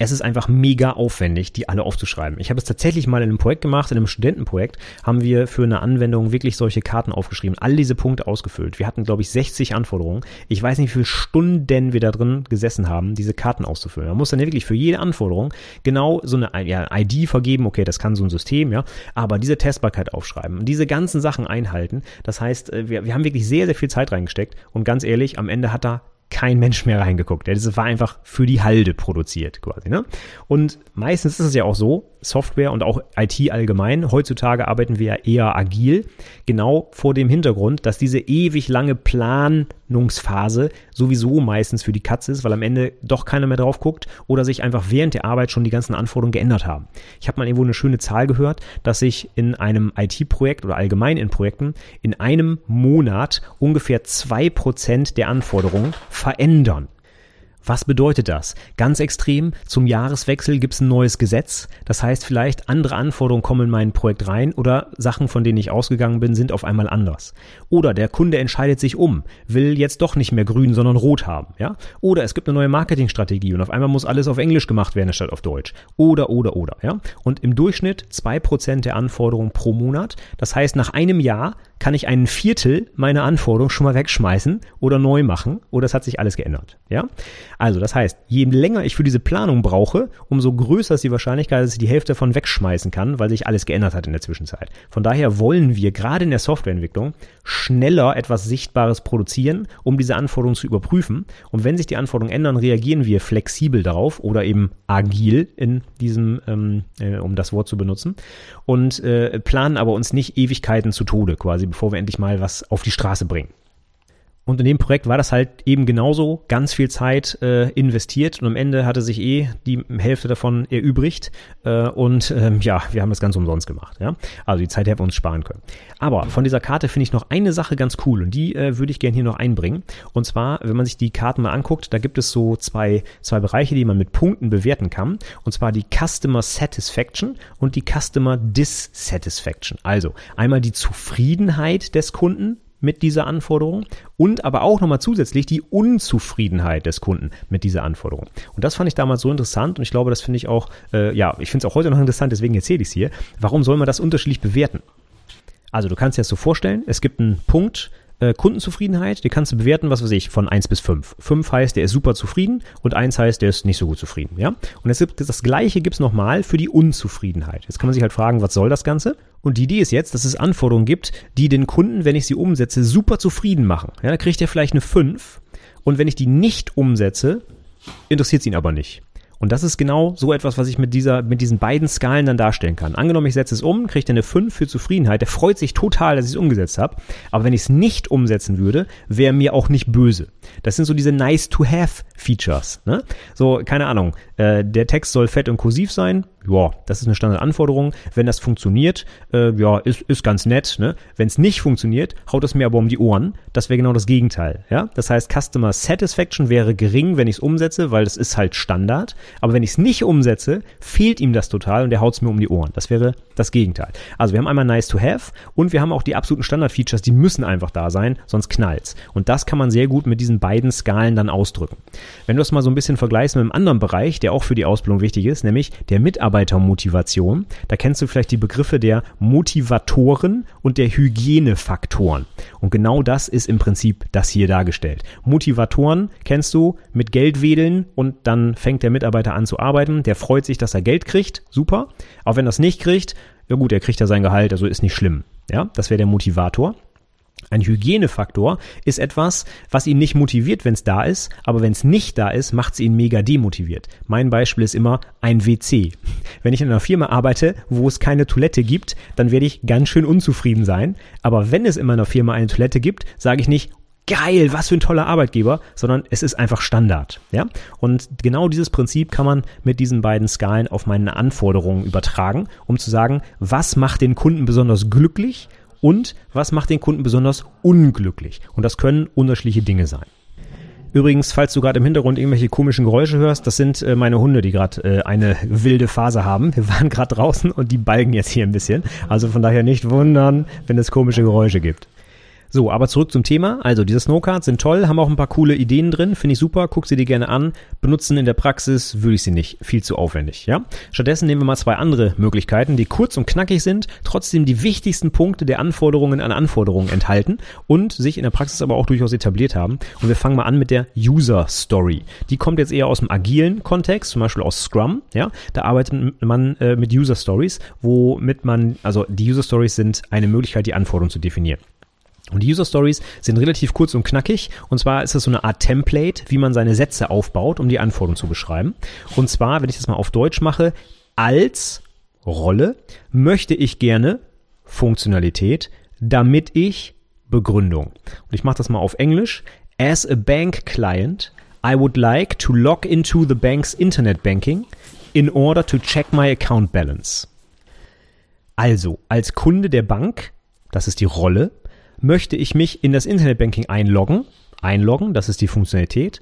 es ist einfach mega aufwendig, die alle aufzuschreiben. Ich habe es tatsächlich mal in einem Projekt gemacht, in einem Studentenprojekt, haben wir für eine Anwendung wirklich solche Karten aufgeschrieben, all diese Punkte ausgefüllt. Wir hatten, glaube ich, 60 Anforderungen. Ich weiß nicht, wie viele Stunden wir da drin gesessen haben, diese Karten auszufüllen. Man muss dann wirklich für jede Anforderung genau so eine ja, ID vergeben, okay, das kann so ein System, ja, aber diese Testbarkeit aufschreiben, diese ganzen Sachen einhalten. Das heißt, äh, wir, wir haben wirklich sehr, sehr viel Zeit reingesteckt und ganz ehrlich, am Ende hat da kein Mensch mehr reingeguckt. Das war einfach für die Halde produziert quasi. Ne? Und meistens ist es ja auch so, Software und auch IT allgemein, heutzutage arbeiten wir ja eher agil, genau vor dem Hintergrund, dass diese ewig lange Planungsphase sowieso meistens für die Katze ist, weil am Ende doch keiner mehr drauf guckt oder sich einfach während der Arbeit schon die ganzen Anforderungen geändert haben. Ich habe mal irgendwo eine schöne Zahl gehört, dass sich in einem IT-Projekt oder allgemein in Projekten in einem Monat ungefähr zwei Prozent der Anforderungen verändern. Was bedeutet das? Ganz extrem, zum Jahreswechsel gibt es ein neues Gesetz. Das heißt, vielleicht andere Anforderungen kommen in mein Projekt rein oder Sachen, von denen ich ausgegangen bin, sind auf einmal anders. Oder der Kunde entscheidet sich um, will jetzt doch nicht mehr grün, sondern rot haben. Ja? Oder es gibt eine neue Marketingstrategie und auf einmal muss alles auf Englisch gemacht werden statt auf Deutsch. Oder, oder, oder. Ja? Und im Durchschnitt zwei Prozent der Anforderungen pro Monat. Das heißt, nach einem Jahr kann ich einen Viertel meiner Anforderungen schon mal wegschmeißen oder neu machen oder es hat sich alles geändert. Ja? Also, das heißt, je länger ich für diese Planung brauche, umso größer ist die Wahrscheinlichkeit, dass ich die Hälfte davon wegschmeißen kann, weil sich alles geändert hat in der Zwischenzeit. Von daher wollen wir gerade in der Softwareentwicklung schneller etwas Sichtbares produzieren, um diese Anforderungen zu überprüfen. Und wenn sich die Anforderungen ändern, reagieren wir flexibel darauf oder eben agil in diesem, ähm, äh, um das Wort zu benutzen und äh, planen aber uns nicht Ewigkeiten zu Tode quasi bevor wir endlich mal was auf die Straße bringen. Und in dem Projekt war das halt eben genauso, ganz viel Zeit äh, investiert und am Ende hatte sich eh die Hälfte davon erübrigt äh, und ähm, ja, wir haben das ganz umsonst gemacht. Ja? Also die Zeit hätten wir uns sparen können. Aber von dieser Karte finde ich noch eine Sache ganz cool und die äh, würde ich gerne hier noch einbringen. Und zwar, wenn man sich die Karten mal anguckt, da gibt es so zwei, zwei Bereiche, die man mit Punkten bewerten kann. Und zwar die Customer Satisfaction und die Customer Dissatisfaction. Also einmal die Zufriedenheit des Kunden mit dieser Anforderung und aber auch nochmal zusätzlich die Unzufriedenheit des Kunden mit dieser Anforderung. Und das fand ich damals so interessant und ich glaube, das finde ich auch, äh, ja, ich finde es auch heute noch interessant, deswegen erzähle ich es hier. Warum soll man das unterschiedlich bewerten? Also du kannst dir das so vorstellen, es gibt einen Punkt, äh, Kundenzufriedenheit, die kannst du bewerten, was weiß ich, von 1 bis 5. 5 heißt, der ist super zufrieden und 1 heißt, der ist nicht so gut zufrieden. Ja? Und es gibt, das gleiche gibt es nochmal für die Unzufriedenheit. Jetzt kann man sich halt fragen, was soll das Ganze? Und die Idee ist jetzt, dass es Anforderungen gibt, die den Kunden, wenn ich sie umsetze, super zufrieden machen. Ja, da kriegt er vielleicht eine 5 und wenn ich die nicht umsetze, interessiert es ihn aber nicht. Und das ist genau so etwas, was ich mit dieser, mit diesen beiden Skalen dann darstellen kann. Angenommen, ich setze es um, kriege eine 5 für Zufriedenheit. Der freut sich total, dass ich es umgesetzt habe. Aber wenn ich es nicht umsetzen würde, wäre mir auch nicht böse. Das sind so diese nice to have Features. Ne? So, keine Ahnung. Äh, der Text soll fett und kursiv sein ja, das ist eine Standardanforderung. Wenn das funktioniert, äh, ja, ist, ist ganz nett. Ne? Wenn es nicht funktioniert, haut es mir aber um die Ohren. Das wäre genau das Gegenteil. Ja? Das heißt, Customer Satisfaction wäre gering, wenn ich es umsetze, weil das ist halt Standard. Aber wenn ich es nicht umsetze, fehlt ihm das total und der haut es mir um die Ohren. Das wäre das Gegenteil. Also wir haben einmal nice to have und wir haben auch die absoluten Standard-Features, die müssen einfach da sein, sonst knallt's. Und das kann man sehr gut mit diesen beiden Skalen dann ausdrücken. Wenn du das mal so ein bisschen vergleichst mit einem anderen Bereich, der auch für die Ausbildung wichtig ist, nämlich der Mitarbeiter Mitarbeitermotivation. Da kennst du vielleicht die Begriffe der Motivatoren und der Hygienefaktoren. Und genau das ist im Prinzip das hier dargestellt. Motivatoren kennst du mit Geld wedeln und dann fängt der Mitarbeiter an zu arbeiten. Der freut sich, dass er Geld kriegt. Super. Auch wenn er es nicht kriegt, ja gut, er kriegt ja sein Gehalt, also ist nicht schlimm. Ja, das wäre der Motivator. Ein Hygienefaktor ist etwas, was ihn nicht motiviert, wenn es da ist, aber wenn es nicht da ist, macht es ihn mega demotiviert. Mein Beispiel ist immer ein WC. Wenn ich in einer Firma arbeite, wo es keine Toilette gibt, dann werde ich ganz schön unzufrieden sein. Aber wenn es in meiner Firma eine Toilette gibt, sage ich nicht, geil, was für ein toller Arbeitgeber, sondern es ist einfach Standard. Ja? Und genau dieses Prinzip kann man mit diesen beiden Skalen auf meine Anforderungen übertragen, um zu sagen, was macht den Kunden besonders glücklich und was macht den Kunden besonders unglücklich. Und das können unterschiedliche Dinge sein. Übrigens, falls du gerade im Hintergrund irgendwelche komischen Geräusche hörst, das sind äh, meine Hunde, die gerade äh, eine wilde Phase haben. Wir waren gerade draußen und die balgen jetzt hier ein bisschen. Also von daher nicht wundern, wenn es komische Geräusche gibt. So, aber zurück zum Thema. Also, diese Snowcards sind toll, haben auch ein paar coole Ideen drin, finde ich super, guck sie dir gerne an. Benutzen in der Praxis würde ich sie nicht, viel zu aufwendig, ja? Stattdessen nehmen wir mal zwei andere Möglichkeiten, die kurz und knackig sind, trotzdem die wichtigsten Punkte der Anforderungen an Anforderungen enthalten und sich in der Praxis aber auch durchaus etabliert haben. Und wir fangen mal an mit der User Story. Die kommt jetzt eher aus dem agilen Kontext, zum Beispiel aus Scrum, ja? Da arbeitet man äh, mit User Stories, womit man, also die User Stories sind eine Möglichkeit, die Anforderungen zu definieren. Und die User Stories sind relativ kurz und knackig. Und zwar ist das so eine Art Template, wie man seine Sätze aufbaut, um die Anforderungen zu beschreiben. Und zwar, wenn ich das mal auf Deutsch mache, als Rolle möchte ich gerne Funktionalität, damit ich Begründung. Und ich mache das mal auf Englisch. As a bank client, I would like to log into the bank's Internet Banking in order to check my account balance. Also, als Kunde der Bank, das ist die Rolle, möchte ich mich in das Internetbanking einloggen. Einloggen, das ist die Funktionalität,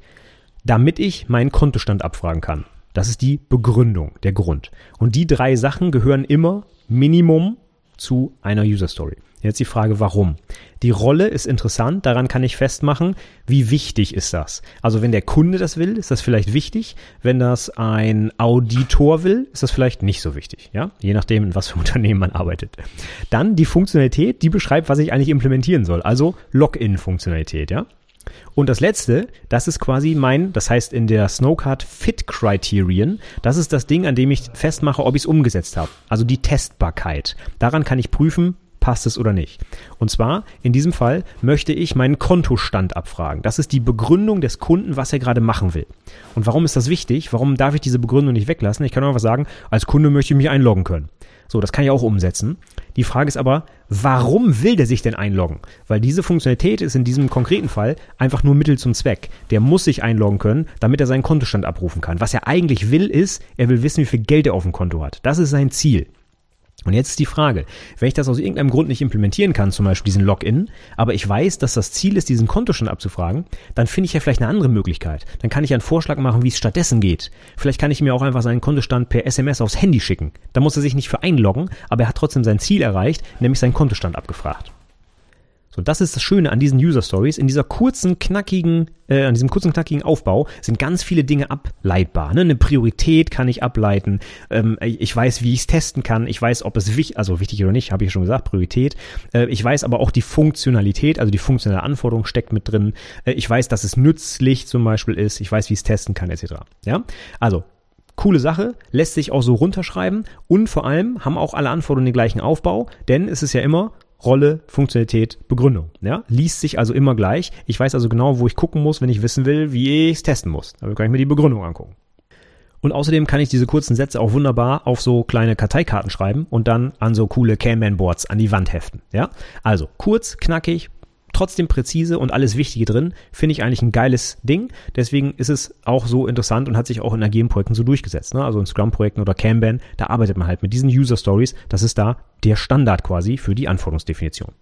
damit ich meinen Kontostand abfragen kann. Das ist die Begründung, der Grund. Und die drei Sachen gehören immer Minimum zu einer User Story. Jetzt die Frage, warum? Die Rolle ist interessant, daran kann ich festmachen, wie wichtig ist das. Also wenn der Kunde das will, ist das vielleicht wichtig. Wenn das ein Auditor will, ist das vielleicht nicht so wichtig. Ja, je nachdem, in was für Unternehmen man arbeitet. Dann die Funktionalität, die beschreibt, was ich eigentlich implementieren soll. Also Login-Funktionalität. Ja, und das letzte, das ist quasi mein, das heißt in der Snowcard Fit Criterion, das ist das Ding, an dem ich festmache, ob ich es umgesetzt habe. Also die Testbarkeit. Daran kann ich prüfen, passt es oder nicht. Und zwar, in diesem Fall möchte ich meinen Kontostand abfragen. Das ist die Begründung des Kunden, was er gerade machen will. Und warum ist das wichtig? Warum darf ich diese Begründung nicht weglassen? Ich kann einfach sagen, als Kunde möchte ich mich einloggen können. So, das kann ich auch umsetzen. Die Frage ist aber, warum will der sich denn einloggen? Weil diese Funktionalität ist in diesem konkreten Fall einfach nur Mittel zum Zweck. Der muss sich einloggen können, damit er seinen Kontostand abrufen kann. Was er eigentlich will, ist, er will wissen, wie viel Geld er auf dem Konto hat. Das ist sein Ziel. Und jetzt ist die Frage, wenn ich das aus irgendeinem Grund nicht implementieren kann, zum Beispiel diesen Login, aber ich weiß, dass das Ziel ist, diesen Kontostand abzufragen, dann finde ich ja vielleicht eine andere Möglichkeit. Dann kann ich einen Vorschlag machen, wie es stattdessen geht. Vielleicht kann ich mir auch einfach seinen Kontostand per SMS aufs Handy schicken. Da muss er sich nicht für einloggen, aber er hat trotzdem sein Ziel erreicht, nämlich seinen Kontostand abgefragt. So, das ist das Schöne an diesen User Stories. In dieser kurzen, knackigen, äh, an diesem kurzen, knackigen Aufbau sind ganz viele Dinge ableitbar. Ne? Eine Priorität kann ich ableiten. Ähm, ich weiß, wie ich es testen kann. Ich weiß, ob es wichtig, also wichtig oder nicht, habe ich schon gesagt, Priorität. Äh, ich weiß aber auch die Funktionalität, also die funktionale Anforderung steckt mit drin. Äh, ich weiß, dass es nützlich zum Beispiel ist. Ich weiß, wie ich es testen kann, etc. Ja, also Coole Sache, lässt sich auch so runterschreiben und vor allem haben auch alle Anforderungen den gleichen Aufbau, denn es ist ja immer Rolle, Funktionalität, Begründung. Ja? Liest sich also immer gleich. Ich weiß also genau, wo ich gucken muss, wenn ich wissen will, wie ich es testen muss. Da kann ich mir die Begründung angucken. Und außerdem kann ich diese kurzen Sätze auch wunderbar auf so kleine Karteikarten schreiben und dann an so coole Kanban-Boards an die Wand heften. Ja, also kurz, knackig, trotzdem präzise und alles Wichtige drin, finde ich eigentlich ein geiles Ding. Deswegen ist es auch so interessant und hat sich auch in agilen Projekten so durchgesetzt. Ne? Also in Scrum-Projekten oder Kanban, da arbeitet man halt mit diesen User Stories. Das ist da der Standard quasi für die Anforderungsdefinition.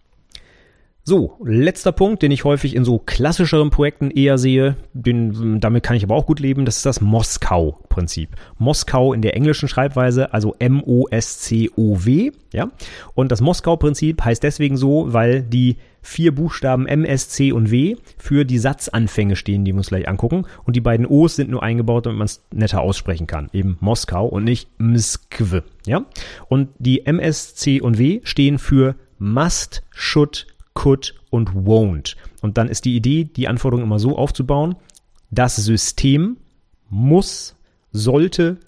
So, letzter Punkt, den ich häufig in so klassischeren Projekten eher sehe, den, damit kann ich aber auch gut leben, das ist das Moskau-Prinzip. Moskau in der englischen Schreibweise, also M-O-S-C-O-W, ja. Und das Moskau-Prinzip heißt deswegen so, weil die vier Buchstaben M, S, C und W für die Satzanfänge stehen, die wir uns gleich angucken. Und die beiden O's sind nur eingebaut, damit man es netter aussprechen kann. Eben Moskau und nicht Mskw, ja. Und die M, S, C und W stehen für must, should, could und won't. Und dann ist die Idee, die Anforderung immer so aufzubauen, das System muss, sollte,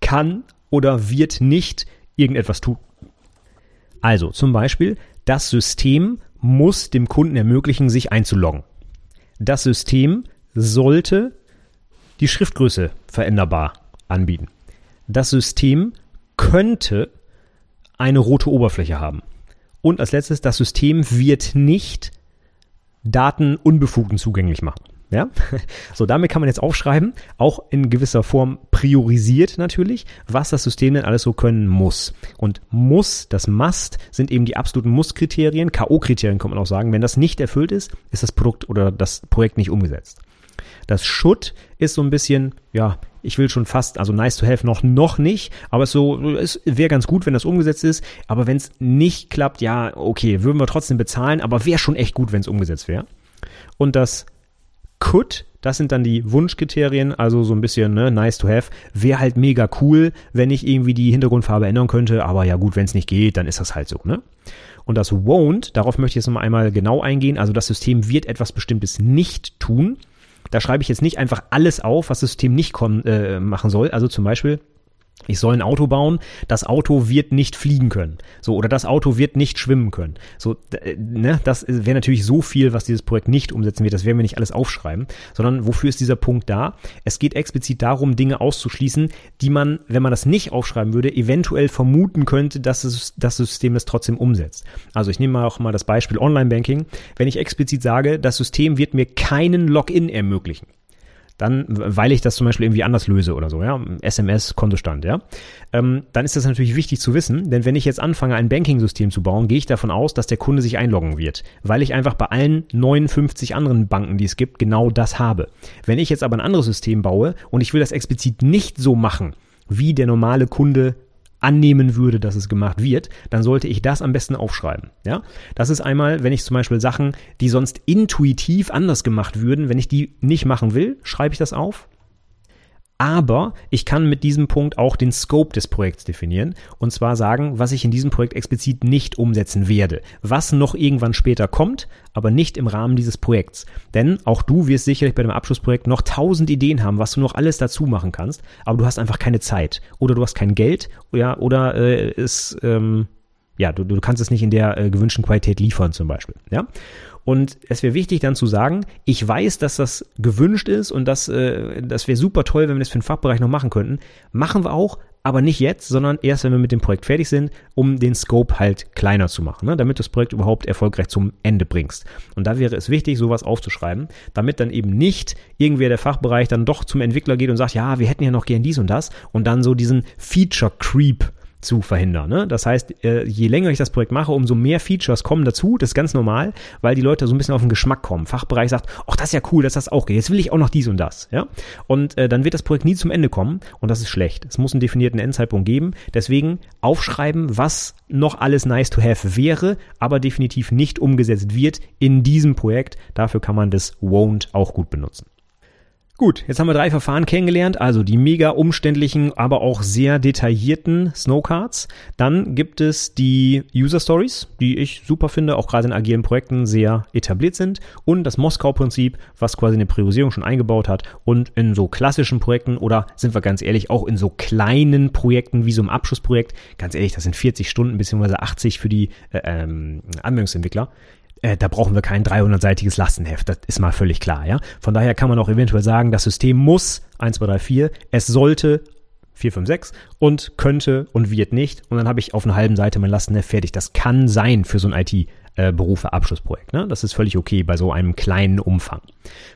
kann oder wird nicht irgendetwas tun. Also zum Beispiel, das System muss dem Kunden ermöglichen, sich einzuloggen. Das System sollte die Schriftgröße veränderbar anbieten. Das System könnte eine rote Oberfläche haben. Und als letztes, das System wird nicht Daten Unbefugten zugänglich machen. Ja, so damit kann man jetzt aufschreiben, auch in gewisser Form priorisiert natürlich, was das System denn alles so können muss. Und muss, das Must, sind eben die absoluten Muss-Kriterien, K.O.-Kriterien kann man auch sagen. Wenn das nicht erfüllt ist, ist das Produkt oder das Projekt nicht umgesetzt. Das Should ist so ein bisschen, ja, ich will schon fast, also nice to have noch, noch nicht, aber es so, es wäre ganz gut, wenn das umgesetzt ist, aber wenn es nicht klappt, ja, okay, würden wir trotzdem bezahlen, aber wäre schon echt gut, wenn es umgesetzt wäre. Und das could, das sind dann die Wunschkriterien, also so ein bisschen ne, nice to have. Wäre halt mega cool, wenn ich irgendwie die Hintergrundfarbe ändern könnte, aber ja gut, wenn es nicht geht, dann ist das halt so, ne? Und das won't, darauf möchte ich jetzt noch einmal genau eingehen, also das System wird etwas Bestimmtes nicht tun. Da schreibe ich jetzt nicht einfach alles auf, was das System nicht kommen, äh, machen soll. Also zum Beispiel, ich soll ein Auto bauen, das Auto wird nicht fliegen können. So, oder das Auto wird nicht schwimmen können. So, äh, ne, das wäre natürlich so viel, was dieses Projekt nicht umsetzen wird. Das werden wir nicht alles aufschreiben, sondern wofür ist dieser Punkt da? Es geht explizit darum, Dinge auszuschließen, die man, wenn man das nicht aufschreiben würde, eventuell vermuten könnte, dass es, das System es trotzdem umsetzt. Also ich nehme mal auch mal das Beispiel Online-Banking. Wenn ich explizit sage, das System wird mir keinen Login ermöglichen dann, weil ich das zum Beispiel irgendwie anders löse oder so, ja, SMS-Kontostand, ja, ähm, dann ist das natürlich wichtig zu wissen, denn wenn ich jetzt anfange, ein Banking-System zu bauen, gehe ich davon aus, dass der Kunde sich einloggen wird, weil ich einfach bei allen 59 anderen Banken, die es gibt, genau das habe. Wenn ich jetzt aber ein anderes System baue und ich will das explizit nicht so machen, wie der normale Kunde annehmen würde, dass es gemacht wird, dann sollte ich das am besten aufschreiben. Ja, das ist einmal, wenn ich zum Beispiel Sachen, die sonst intuitiv anders gemacht würden, wenn ich die nicht machen will, schreibe ich das auf aber ich kann mit diesem Punkt auch den Scope des Projekts definieren und zwar sagen, was ich in diesem Projekt explizit nicht umsetzen werde, was noch irgendwann später kommt, aber nicht im Rahmen dieses Projekts. Denn auch du wirst sicherlich bei dem Abschlussprojekt noch tausend Ideen haben, was du noch alles dazu machen kannst, aber du hast einfach keine Zeit oder du hast kein Geld ja, oder äh, es ähm, ja, du, du kannst es nicht in der äh, gewünschten Qualität liefern zum Beispiel. Ja. Und es wäre wichtig dann zu sagen, ich weiß, dass das gewünscht ist und dass, äh, das wäre super toll, wenn wir das für den Fachbereich noch machen könnten. Machen wir auch, aber nicht jetzt, sondern erst, wenn wir mit dem Projekt fertig sind, um den Scope halt kleiner zu machen, ne? damit du das Projekt überhaupt erfolgreich zum Ende bringst. Und da wäre es wichtig, sowas aufzuschreiben, damit dann eben nicht irgendwer der Fachbereich dann doch zum Entwickler geht und sagt, ja, wir hätten ja noch gern dies und das und dann so diesen Feature Creep zu verhindern. Ne? Das heißt, äh, je länger ich das Projekt mache, umso mehr Features kommen dazu. Das ist ganz normal, weil die Leute so ein bisschen auf den Geschmack kommen. Fachbereich sagt, ach, das ist ja cool, dass das auch geht. Jetzt will ich auch noch dies und das. Ja? Und äh, dann wird das Projekt nie zum Ende kommen und das ist schlecht. Es muss einen definierten Endzeitpunkt geben. Deswegen aufschreiben, was noch alles nice to have wäre, aber definitiv nicht umgesetzt wird in diesem Projekt. Dafür kann man das won't auch gut benutzen. Gut, jetzt haben wir drei Verfahren kennengelernt, also die mega umständlichen, aber auch sehr detaillierten Snowcards. Dann gibt es die User Stories, die ich super finde, auch gerade in agilen Projekten sehr etabliert sind. Und das Moskau-Prinzip, was quasi eine Priorisierung schon eingebaut hat. Und in so klassischen Projekten oder sind wir ganz ehrlich, auch in so kleinen Projekten wie so einem Abschlussprojekt, ganz ehrlich, das sind 40 Stunden bzw. 80 für die äh, ähm, Anwendungsentwickler äh, da brauchen wir kein 300-seitiges Lastenheft. Das ist mal völlig klar, ja. Von daher kann man auch eventuell sagen, das System muss 1, 2, 3, 4, es sollte 4, 5, 6 und könnte und wird nicht. Und dann habe ich auf einer halben Seite mein Lastenheft fertig. Das kann sein für so ein IT äh, Berufe Abschlussprojekt. Ne? Das ist völlig okay bei so einem kleinen Umfang.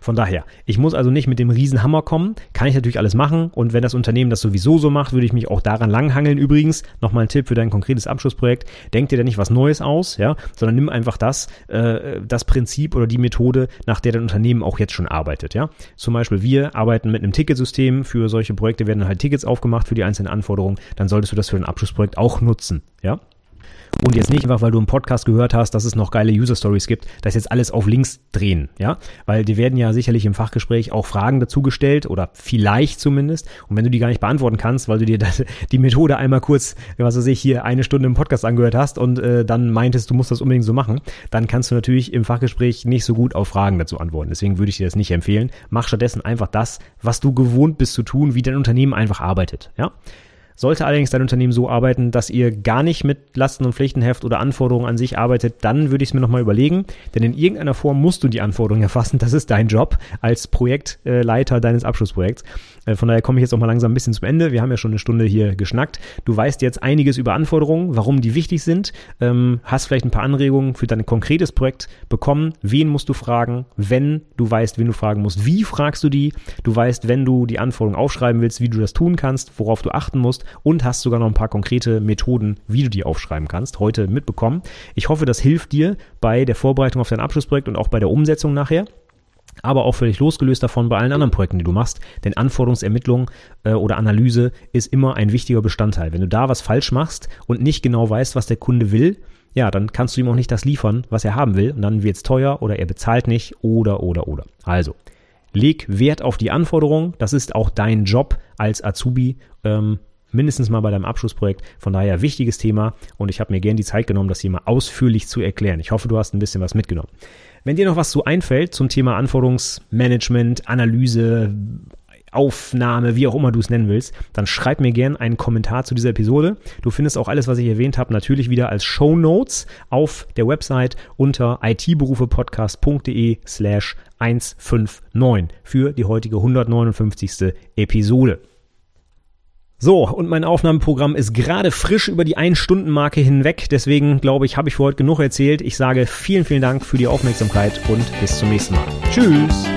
Von daher, ich muss also nicht mit dem Riesenhammer kommen, kann ich natürlich alles machen und wenn das Unternehmen das sowieso so macht, würde ich mich auch daran langhangeln. Übrigens, nochmal ein Tipp für dein konkretes Abschlussprojekt, denk dir da nicht was Neues aus, ja, sondern nimm einfach das, äh, das Prinzip oder die Methode, nach der dein Unternehmen auch jetzt schon arbeitet, ja. Zum Beispiel, wir arbeiten mit einem Ticketsystem, für solche Projekte werden halt Tickets aufgemacht für die einzelnen Anforderungen, dann solltest du das für ein Abschlussprojekt auch nutzen, ja. Und jetzt nicht einfach, weil du im Podcast gehört hast, dass es noch geile User Stories gibt, das jetzt alles auf links drehen, ja? Weil dir werden ja sicherlich im Fachgespräch auch Fragen dazu gestellt oder vielleicht zumindest. Und wenn du die gar nicht beantworten kannst, weil du dir das, die Methode einmal kurz, was weiß ich, hier eine Stunde im Podcast angehört hast und äh, dann meintest, du musst das unbedingt so machen, dann kannst du natürlich im Fachgespräch nicht so gut auf Fragen dazu antworten. Deswegen würde ich dir das nicht empfehlen. Mach stattdessen einfach das, was du gewohnt bist zu tun, wie dein Unternehmen einfach arbeitet, ja? Sollte allerdings dein Unternehmen so arbeiten, dass ihr gar nicht mit Lasten- und Pflichtenheft oder Anforderungen an sich arbeitet, dann würde ich es mir nochmal überlegen, denn in irgendeiner Form musst du die Anforderungen erfassen. Das ist dein Job als Projektleiter deines Abschlussprojekts. Äh, von daher komme ich jetzt auch mal langsam ein bisschen zum Ende. Wir haben ja schon eine Stunde hier geschnackt. Du weißt jetzt einiges über Anforderungen, warum die wichtig sind, ähm, hast vielleicht ein paar Anregungen für dein konkretes Projekt bekommen. Wen musst du fragen, wenn du weißt, wen du fragen musst? Wie fragst du die? Du weißt, wenn du die Anforderungen aufschreiben willst, wie du das tun kannst, worauf du achten musst und hast sogar noch ein paar konkrete Methoden, wie du die aufschreiben kannst, heute mitbekommen. Ich hoffe, das hilft dir bei der Vorbereitung auf dein Abschlussprojekt und auch bei der Umsetzung nachher aber auch völlig losgelöst davon bei allen anderen Projekten, die du machst. Denn Anforderungsermittlung äh, oder Analyse ist immer ein wichtiger Bestandteil. Wenn du da was falsch machst und nicht genau weißt, was der Kunde will, ja, dann kannst du ihm auch nicht das liefern, was er haben will. Und dann wird es teuer oder er bezahlt nicht oder, oder, oder. Also, leg Wert auf die Anforderungen. Das ist auch dein Job als Azubi. Ähm, mindestens mal bei deinem Abschlussprojekt. Von daher wichtiges Thema und ich habe mir gern die Zeit genommen, das hier mal ausführlich zu erklären. Ich hoffe, du hast ein bisschen was mitgenommen. Wenn dir noch was zu einfällt zum Thema Anforderungsmanagement, Analyse, Aufnahme, wie auch immer du es nennen willst, dann schreib mir gern einen Kommentar zu dieser Episode. Du findest auch alles, was ich erwähnt habe, natürlich wieder als Show Notes auf der Website unter itberufepodcast.de slash 159 für die heutige 159. Episode. So, und mein Aufnahmeprogramm ist gerade frisch über die Ein-Stunden-Marke hinweg. Deswegen glaube ich, habe ich für heute genug erzählt. Ich sage vielen, vielen Dank für die Aufmerksamkeit und bis zum nächsten Mal. Tschüss!